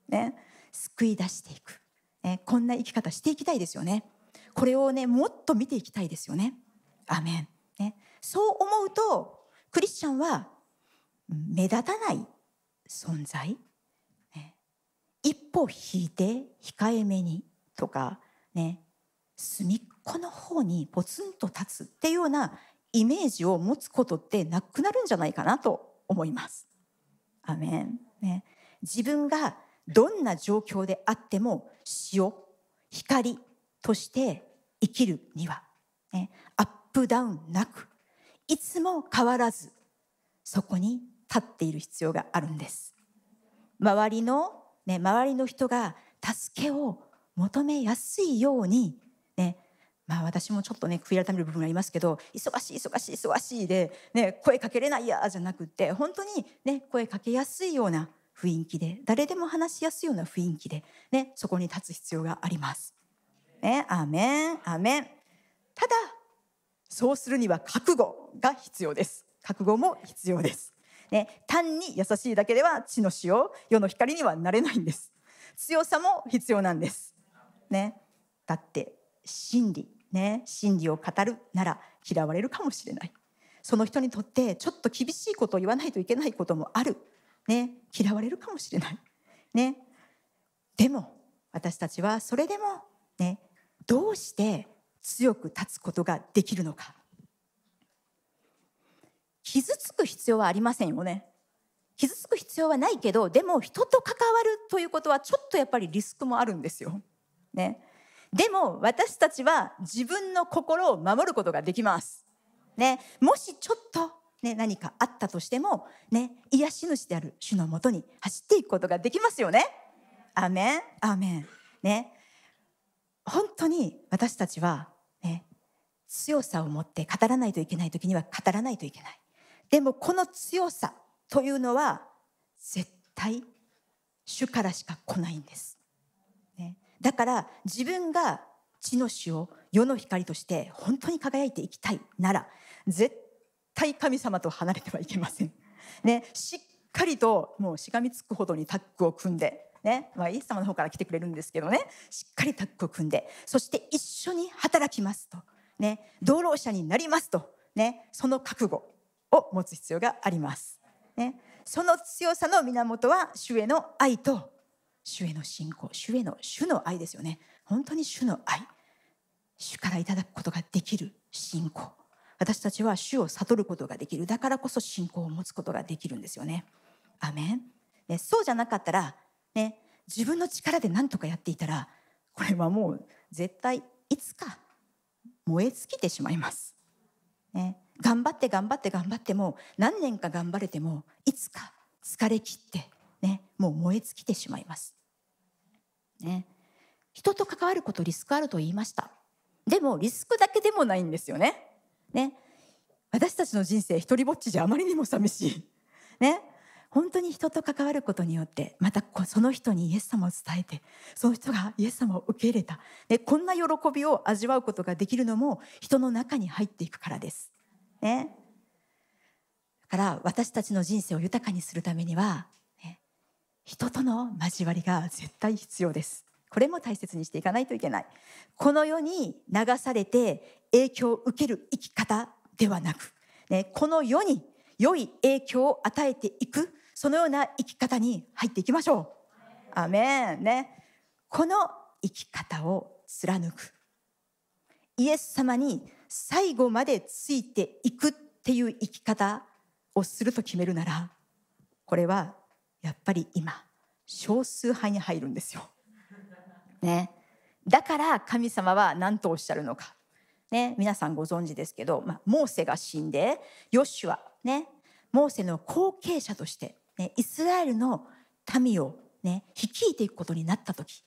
ね、救い出していく、ね、こんな生き方していきたいですよね。これをねもっと見ていきたいですよね。アメン。ね、そう思うとクリスチャンは目立たない存在、ね、一歩引いて控えめにとかね。隅っこの方にポツンと立つっていうようなイメージを持つことってなくなるんじゃないかなと思います。アメン、ね、自分がどんな状況であっても塩光として生きるには、ね、アップダウンなくいつも変わらずそこに立っている必要があるんです。周りの、ね、周りの人が助けを求めやすいように、ね、まあ私もちょっとね悔い改める部分がありますけど忙しい忙しい忙しいで、ね、声かけれないやじゃなくて本当に、ね、声かけやすいような雰囲気で誰でも話しやすいような雰囲気で、ね、そこに立つ必要があります。ね、アーメンアーメンただそうするには覚悟が必要です。覚悟も必要です。ね、単に優しいだけでは地の塩世の光にはなれないんです。強さも必要なんです。ね、だって真理ね真理を語るなら嫌われるかもしれない。その人にとってちょっと厳しいことを言わないといけないこともある。ね、嫌われるかもしれない。ね、でも私たちはそれでもねどうして強く立つことができるのか傷つく必要はありませんよね傷つく必要はないけどでも人と関わるということはちょっとやっぱりリスクもあるんですよ。ね、でも私たちは自分の心を守ることができます。ね、もしちょっと、ね、何かあったとしても、ね、癒し主である主のもとに走っていくことができますよね。アメンアメン。ね、本当に私たちは、ね、強さを持って語らないといけない時には語らないといけない。でもこの強さというのは絶対主からしか来ないんです。ね、だから自分が地の塩世の光として本当に輝いていきたいなら絶対神様と離れてはいけません。ね、しっかりともうしがみつくほどにタッグを組んでね、まあ、イエス様の方から来てくれるんですけどね。しっかりタッグを組んでそして一緒に働きますと、ね、同労者になりますと、ね、その覚悟。を持つ必要があります。ね、その強さの源は主への愛と主への信仰。主への主の愛ですよね。本当に主の愛。主からいただくことができる信仰。私たちは主を悟ることができる。だからこそ信仰を持つことができるんですよね。アメン、ね、そうじゃなかったら、ね、自分の力で何とかやっていたらこれはもう絶対いつか燃え尽きてしまいます、ね、頑張って頑張って頑張っても何年か頑張れてもいつか疲れ切って、ね、もう燃え尽きてしまいます、ね、人と関わることリスクあると言いました。でもリスクだけでもないんですよね。ね。私たちの人生一人ぼっちじゃあまりにも寂しい。ね。本当に人と関わることによってまたその人にイエス様を伝えてその人がイエス様を受け入れた。でこんな喜びを味わうことができるのも人の中に入っていくからです。ね、だから私たちの人生を豊かにするためには、ね、人との交わりが絶対必要です。これも大切にしていかないといけない。この世に流されて影響を受ける生き方ではなく、ね、この世に良い影響を与えていくそのような生き方に入っていきましょう。アメンね。この生き方を貫く。イエス様に最後までついていくっていう生き方をすると決めるなら、これはやっぱり今、少数派に入るんですよ。ね、だから神様は何とおっしゃるのか、ね、皆さんご存知ですけど、まあ、モーセが死んでヨシュア、ね、モーセの後継者として、ね、イスラエルの民を、ね、率いていくことになった時。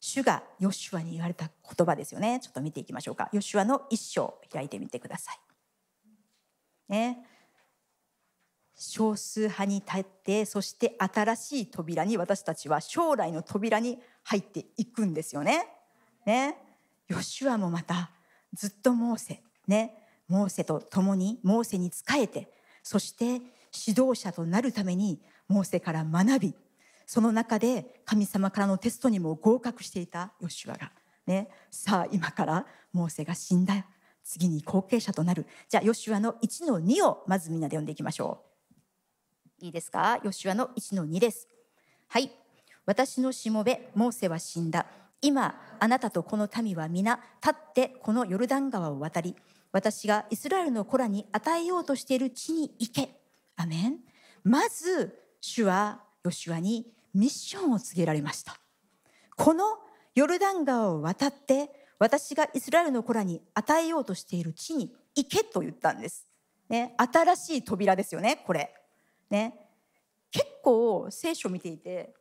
主がヨシュアに言われた言葉ですよね。ちょっと見ていきましょうか。ヨシュアの一章開いてみてください。ね、少数派に立ってそして新しい扉に私たちは将来の扉に入っていくんですよね。ね。ヨシュアもまたずっとモーセ。ね。モーセと共にモーセに仕えてそして指導者となるためにモーセから学びその中で神様からのテストにも合格していたヨシュアが、ね、さあ今からモーセが死んだ次に後継者となるじゃあヨシュアの1の2をまずみんなで読んでいきましょう。いいですか？ヨシュアの1の2です。はい。私のしもべ、モーセは死んだ。今、あなたとこの民は皆、立ってこのヨルダン川を渡り、私がイスラエルの子らに与えようとしている地に行け。アメン。まず、主はヨシュアにミッションを告げられました。このヨルダン川を渡って、私がイスラエルの子らに与えようとしている地に行けと言ったんです。ね、新しい扉ですよね、これ。ね、結構聖書を見ていて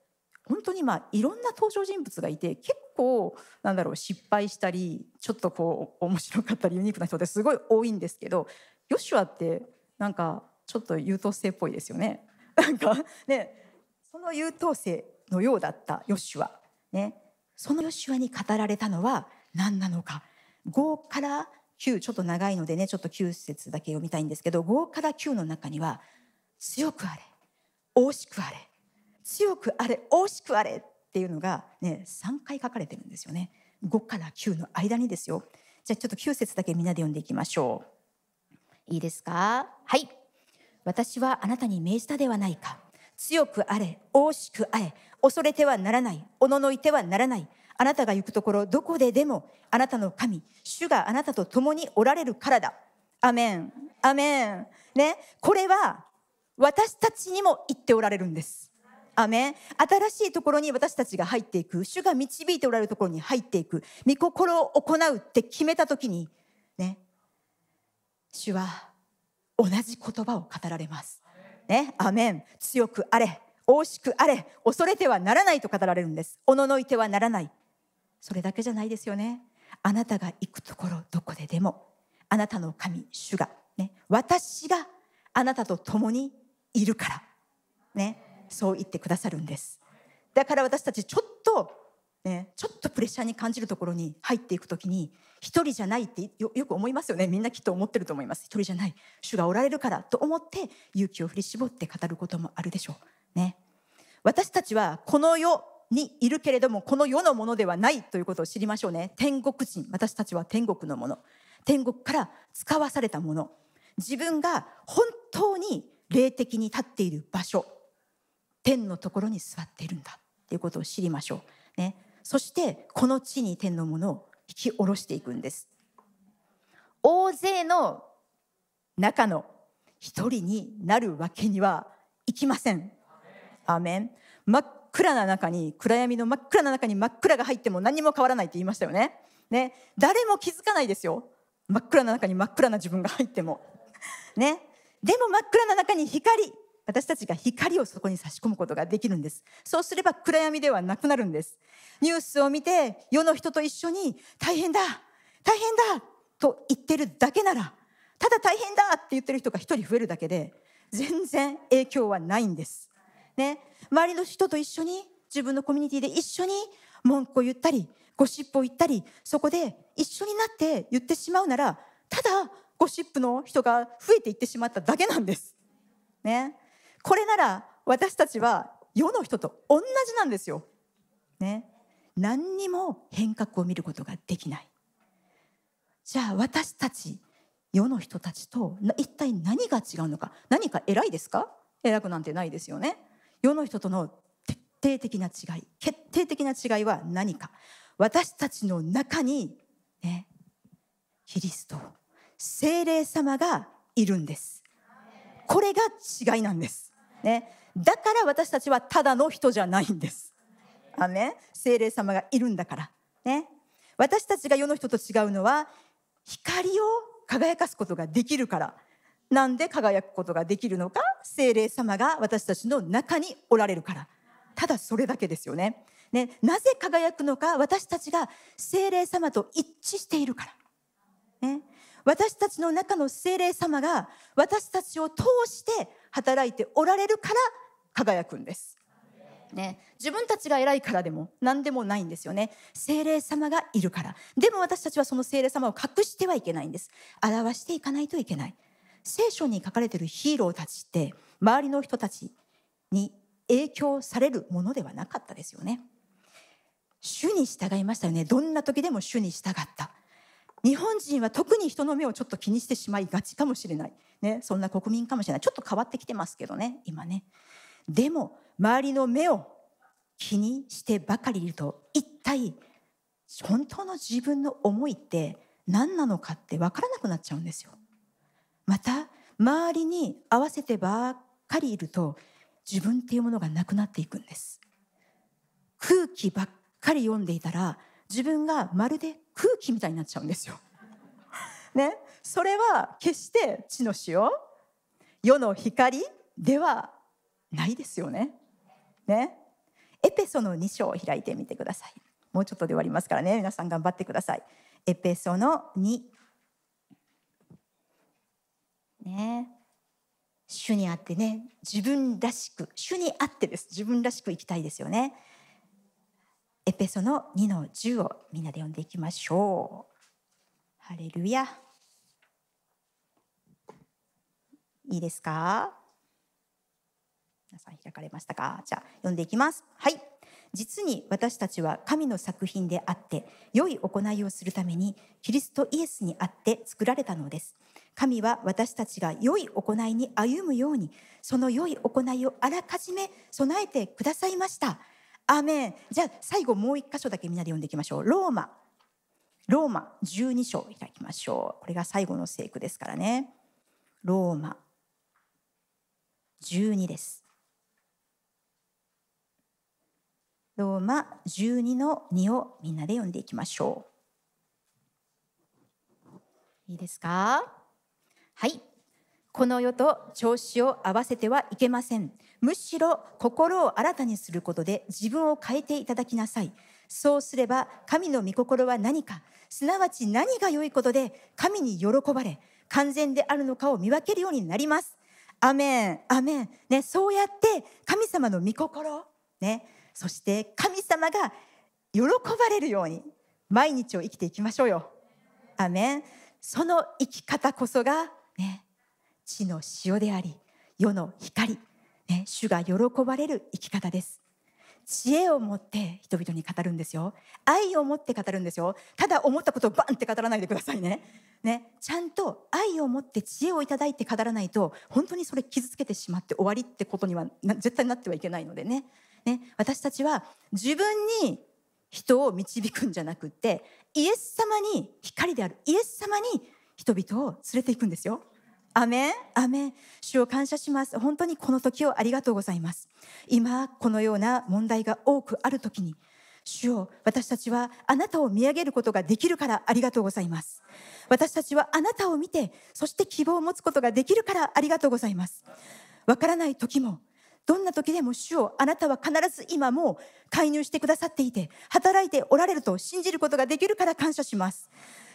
本当にまあいろんな登場人物がいて結構なんだろう失敗したりちょっとこう面白かったりユニークな人ってすごい多いんですけどヨシュアってなんかちょっと優等生っぽいですよね。なんかねその優等生のようだったヨシュア、ね、そのヨシュアに語られたのは何なのか。5から9ちょっと長いのでねちょっと9節だけ読みたいんですけど5から9の中には強くあれ惜しくあれ強くあれ惜しくあれっていうのがね3回書かれてるんですよね。5から9の間にですよ。じゃあちょっと9節だけみんなで読んでいきましょう。いいですか？はい。私はあなたに命じたではないか。強くあれ惜しくあれ恐れてはならないおののいてはならない。あなたが行くところどこででもあなたの神主があなたと共におられるからだ。アメン。アメン。ね。これは私たちにも言っておられるんです。アメン。新しいところに私たちが入っていく。主が導いておられるところに入っていく。御心を行うって決めた時にね。主は同じ言葉を語られます。ね、アメン。強くあれ惜しくあれ恐れてはならないと語られるんです。おののいてはならない。それだけじゃないですよね。あなたが行くところどこででもあなたの神主が、ね、私があなたと共にいるからねそう言ってくださるんです。だから私たちちょっとね、ちょっとプレッシャーに感じるところに入っていく時に一人じゃないってよく思いますよね。みんなきっと思ってると思います。一人じゃない。主がおられるからと思って勇気を振り絞って語ることもあるでしょう。ね。私たちはこの世にいるけれどもこの世のものではないということを知りましょうね。天国人。私たちは天国のもの。天国から使わされたもの。自分が本当に霊的に立っている場所。天のところに座っているんだっていうことを知りましょう、ね、そしてこの地に天のものを引き下ろしていくんです。大勢の中の一人になるわけにはいきません。アメン。真っ暗な中に暗闇の真っ暗な中に真っ暗が入っても何も変わらないって言いましたよね。ね。誰も気づかないですよ。真っ暗な中に真っ暗な自分が入っても。ね。でも真っ暗な中に光。私たちが光をそこに差し込むことができるんです。そうすれば暗闇ではなくなるんです。ニュースを見て世の人と一緒に大変だ大変だと言ってるだけならただ大変だって言ってる人が一人増えるだけで全然影響はないんです。ね。周りの人と一緒に自分のコミュニティで一緒に文句を言ったりゴシップを言ったりそこで一緒になって言ってしまうならただゴシップの人が増えていってしまっただけなんです。ね、これなら私たちは世の人と同じなんですよ。ね、何にも変革を見ることができない。じゃあ私たち世の人たちと一体何が違うのか何か偉いですか？偉くなんてないですよね。世の人との徹底的な違い決定的な違いは何か私たちの中にねキリスト精霊様がいるんですこれが違いなんですね。だから私たちはただの人じゃないんです。アメン。精霊様がいるんだから。ね。私たちが世の人と違うのは光を輝かすことができるから。なんで輝くことができるのか？精霊様が私たちの中におられるから。ただそれだけですよね。ね。なぜ輝くのか？私たちが精霊様と一致しているから。ね。私たちの中の精霊様が私たちを通して働いておられるから輝くんです。ね、自分たちが偉いからでも何でもないんですよね。精霊様がいるから。でも私たちはその精霊様を隠してはいけないんです。表していかないといけない。聖書に書かれているヒーローたちって周りの人たちに影響されるものではなかったですよね。主に従いましたよね。どんな時でも主に従った。日本人は特に人の目をちょっと気にしてしまいがちかもしれない、ね、そんな国民かもしれないちょっと変わってきてますけどね今ねでも周りの目を気にしてばかりいると一体本当の自分の思いって何なのかって分からなくなっちゃうんですよ。また周りに合わせてばっかりいると自分っていうものがなくなっていくんです。空気ばっかり読んでいたら自分がまるで空気みたいになっちゃうんですよ。ね、それは決して地の塩世の光ではないですよね。ね。エペソの2章を開いてみてください。もうちょっとで終わりますからね。皆さん頑張ってください。エペソの2。ね。主にあってね、自分らしく、主にあってです。自分らしく生きたいですよね。エペソの2の10をみんなで読んでいきましょう。ハレルヤ。いいですか？皆さん開かれましたか？じゃあ読んでいきます。はい。実に私たちは神の作品であって良い行いをするためにキリストイエスにあって作られたのです。神は私たちが良い行いに歩むようにその良い行いをあらかじめ備えてくださいました。アメンじゃあ最後もう一箇所だけみんなで読んでいきましょう。ローマ。ローマ12章開きましょう。これが最後の聖句ですからね。ローマ。12です。ローマ12の2をみんなで読んでいきましょう。いいですか？はい。この世と調子を合わせてはいけません。むしろ心を新たにすることで自分を変えていただきなさい。そうすれば神の御心は何か、すなわち何が良いことで神に喜ばれ、完全であるのかを見分けるようになります。アメン、アメン。ね、そうやって神様の御心、ね、そして神様が喜ばれるように毎日を生きていきましょうよ。アメンその生き方こそが、ね、地の塩であり世の光、ね、主が喜ばれる生き方です。知恵を持って人々に語るんですよ愛を持って語るんですよただ思ったことをバンって語らないでくださいねねちゃんと愛を持って知恵をいただいて語らないと本当にそれ傷つけてしまって終わりってことには絶対なってはいけないのでねね、私たちは自分に人を導くんじゃなくってイエス様に光であるイエス様に人々を連れていくんですよ。アメンアメン。主を感謝します。本当にこの時をありがとうございます。今このような問題が多くある時に主を私たちはあなたを見上げることができるからありがとうございます。私たちはあなたを見てそして希望を持つことができるからありがとうございます。わからない時もどんな時でも主をあなたは必ず今も介入してくださっていて働いておられると信じることができるから感謝します。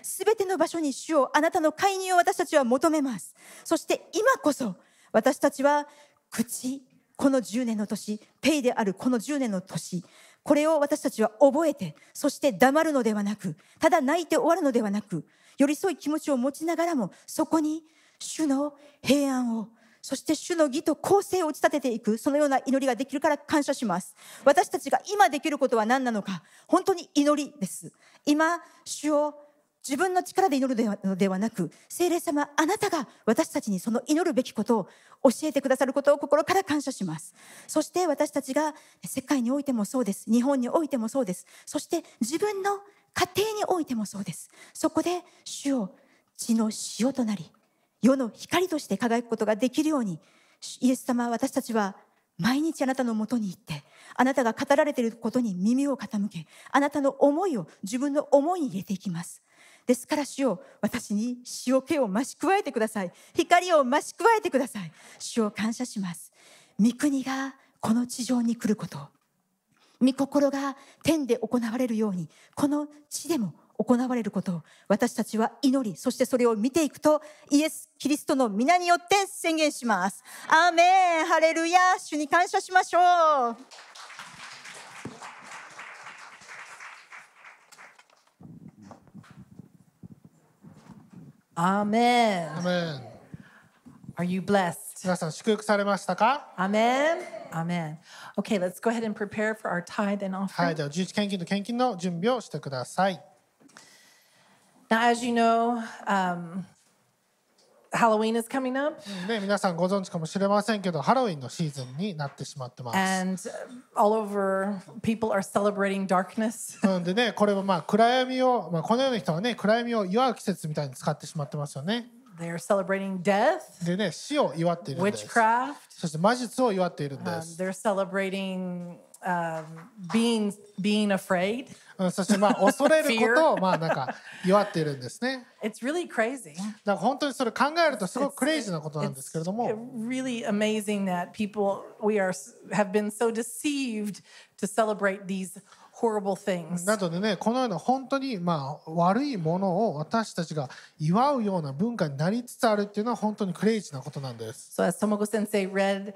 すべての場所に主をあなたの介入を私たちは求めますそして今こそ私たちは口この10年の年ペイであるこの10年の年これを私たちは覚えてそして黙るのではなくただ泣いて終わるのではなく寄り添い気持ちを持ちながらもそこに主の平安をそして主の義と公正を打ち立てていく、そのような祈りができるから感謝します。私たちが今できることは何なのか、本当に祈りです。今、主を自分の力で祈るのではなく、聖霊様、あなたが私たちにその祈るべきことを教えてくださることを心から感謝します。そして私たちが世界においてもそうです。日本においてもそうです。そして自分の家庭においてもそうです。そこで主を血の塩となり、世の光として輝くことができるようにイエス様は私たちは毎日あなたのもとに行ってあなたが語られていることに耳を傾けあなたの思いを自分の思いに入れていきますですから主よ私に塩気を増し加えてください。光を増し加えてください。主を感謝します。御国がこの地上に来ること。御心が天で行われるようにこの地でも行われること。を私たちは祈りそしてそれを見ていくとイエス・キリストの皆によって宣言します。アーメン。ハレルヤ主に感謝しましょう。Amen. アメン Are you blessed? 皆さん祝福されましたか Amen. Amen. Okay, let's go ahead and prepare for our tithe and は offering. いでは十一献金と献金の準備をしてください Now, as you know, um, Halloween is coming up, ね、皆さんご存知かもしれませんけどハロウィンのシーズンになってしまってます。and uh, all over people are celebrating darkness. うんでねこれはまあ暗闇を、まあ、このような人はね暗闇を祝う季節みたいに使ってしまってますよね。They're celebrating death, でね死を祝っているんです。witchcraft. そして魔術を祝っているんで Um, す。they're celebrating um, being being afraid. うん、そしてまあ恐れることをまあなんか祝っているんですね。It's really crazy. だから本当にそれ考えるとすごくクレイジーなことなんですけれども。really amazing that people we are have been so deceived to celebrate these horrible things. なのでねこのような本当にまあ悪いものを私たちが祝うような文化になりつつあるっていうのは本当にクレイジーなことなんです。So as Tomoko Sensei read,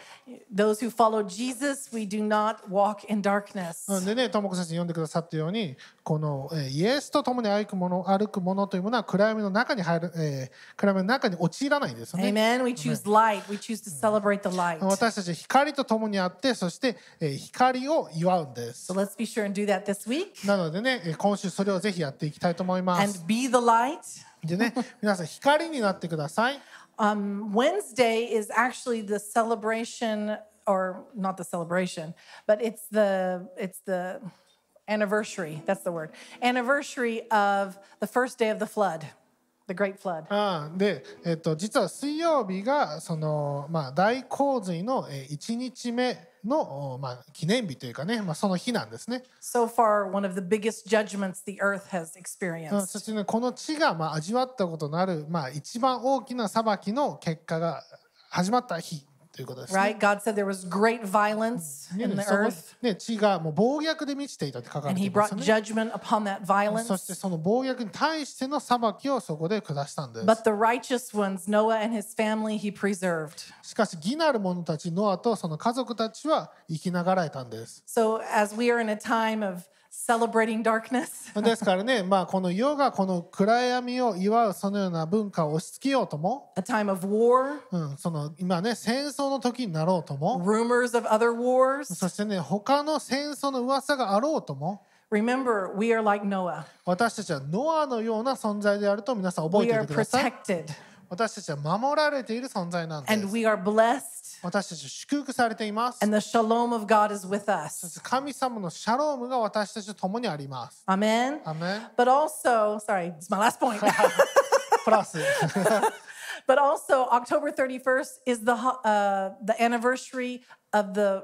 those who follow Jesus, we do not walk in darkness. うんでね、ともこ先生読んでくださったように、この、えーイエスと共に歩くもの歩くものというものは暗闇の中に入る、えー暗闇の中に陥らないんですよね。Amen. We choose light. We choose to celebrate the light. 私たちは光と共にあって、そして、えー光を祝うんです So。let's be sure and do that this week なのでね、えー今週それをぜひやっていきたいと思いま and す。 be the light. でね、皆さん光になってください。 Um, Wednesday is actually the celebration, or not the celebration, but it's the it's the anniversary. That's the word. Anniversary of the first day of the flood, The great flood. あーで、えっと実は水曜日がその、まあ、大洪水の、えー、1日目の、おまあ、記念日というかね、まあ、その日なんですね。So far, one of the biggest judgments the earth has うん experienced. そしてねこの地がまあ味わったことのある、まあ、一番大きな裁きの結果が始まった日ということですね。Right? God said there was great violence ね in the earth, ね、地がもう暴虐で満ちていたって書かれ and て He います brought よね。judgment upon that そして violence. その暴虐に対しての裁きをそこで下したんです。But the righteous ones, Noah and his family, He preserved. しかし義なる者たちノアとその家族たちは生きながらえたんです。So as we are in a time of celebrating darkness, ですからね、まあ、この世がこの暗闇を祝うそのような文化を押し付けようとも、a time of war, うん、その今ね戦争の時になろうとも rumors of other wars. そしてね他の戦争の噂があろうとも Remember, we are like Noah. 私たちはノアのような存在であると皆さん覚え We てお are いてください。protected 私たちは守られている存在なんで and す。 we are blessed, 私たちは祝福されています。 and the shalom of God is with そ us. して神様のシャロームが私たちと共にあります。 Amen. アメン But also, sorry, it's my last point. プラス but also, October 31st is the ho- uh, the anniversary of the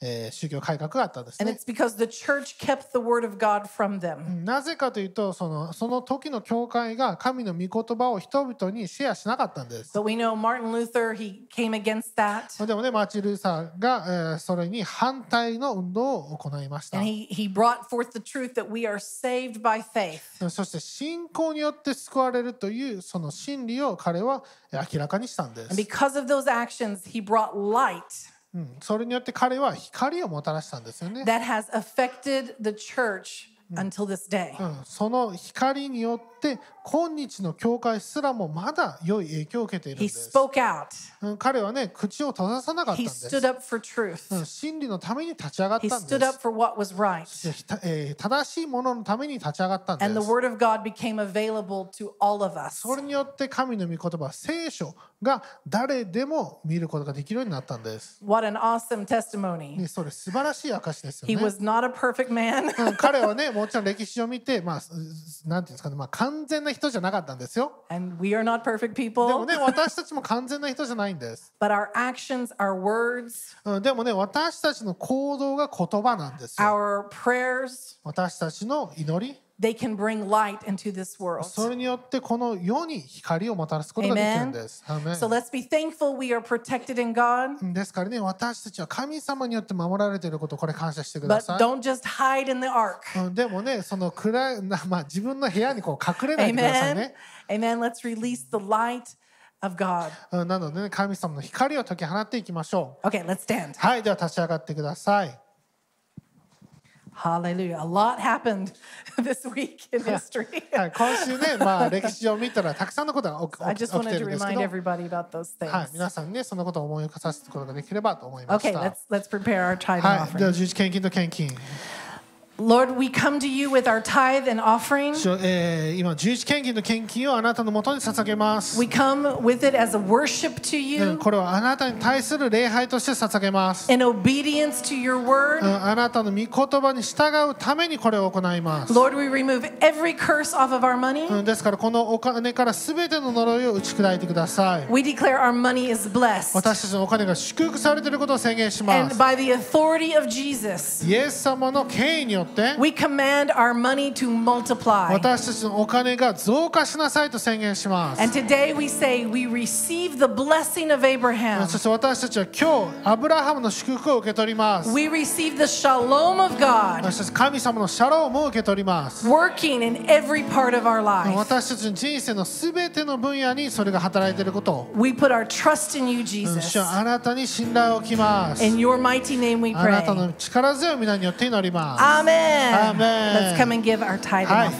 えー宗教改革があったんです And ね it's。because the church kept the word of God from them. なぜかというとそのその時の教会が神の御言葉を人々にシェアしなかったんです。But we know Martin Luther, he came against that. でもねマーチン・ルーサーが、えーそれに反対の運動を行いました And。he, he brought forth the truth that we are saved by faith. そして信仰によって救われるというその真理を彼はえー明らかにしたんで And す。because of those actions, he brought light うん、うん、それによって彼は光をもたらしたんですよね。その光によって今日の教会すらもまだ良い影響を受けているんです。彼はね、口を閉ざさなかったんです真理のために立ち上がったんです。正しいもののために立ち上がったんです。それによって神の御言葉、聖書が誰でも見ることができるようになったんです。What an awesome testimony. ね、それ素晴らしい証ですよ He ね。was not a perfect man, うん彼はね、もちろん歴史を見て、まあ、すなんていうんですかね、まあ、完全な人じゃなかったんですよ。and we are not perfect でも people, ね、私たちも完全な人じゃないんです。but our actions, our words, うん、でもね、私たちの行動が言葉なんですよ。our prayers, 私たちの祈り、they can bring light into this world. それによってこの世に光をもたらすことができるんです。アーメン So let's be thankful we are protected in God, ですからね、私たちは神様によって守られていること、これ感謝してくだ but さい。don't just hide in the ark. うん、でもね、その暗い、なまあ、自分の部屋にこう隠れないでください Amen. ね。Amen. Let's release the light of God. うん、なのでね、神様の光を解き放っていきましょう。Okay, let's stand. はい、では立ち上がってください。Hallelujah. A lot happened this week in history. はい、今週ね、まあ、歴史を見たらたくさんのことが起き I 起き just 起き wanted て to るんですけ remind ど、 everybody about those things. はい、皆さんにね、そのことを思い起こさせることができればと思いまし Okay, た。 let's let's prepare our tithe and はい、では offering. 十字献金と献金。 Lord, we come to you with our tithe and offering. 主よえー今十字献金と献金をあなたのもとに捧げます。We come with it as a worship to うん you これはあなたに対する礼拝として捧げます。in obedience to your うん word. あなたの御言葉に従うためにこれを行います。Lord, we remove every curse off of our money. うんですからこのお金からすべての呪いを打ち砕いてください。We declare our money is blessed. 私たちのお金が祝福されていることを宣言しま And す。by the authority of Jesus, イエス様の権威によって、we command our money to multiply. 私たちのお金が増加しなさいと宣言します。And today we say we receive the blessing of Abraham. そして私たちは今日、アブラハムの祝福を受け取ります。We receive the shalom of God 私たち神様のシャロームを受け取ります。working in every part of our life. 私たちの人生のすべての分野にそれが働いていることを、We put our trust in you, うん Jesus. あなたに信頼を置きます。In your mighty name we あなた pray. の力強い皆によって祈ります。Amen. Amen. Let's come and give our Hi. offering.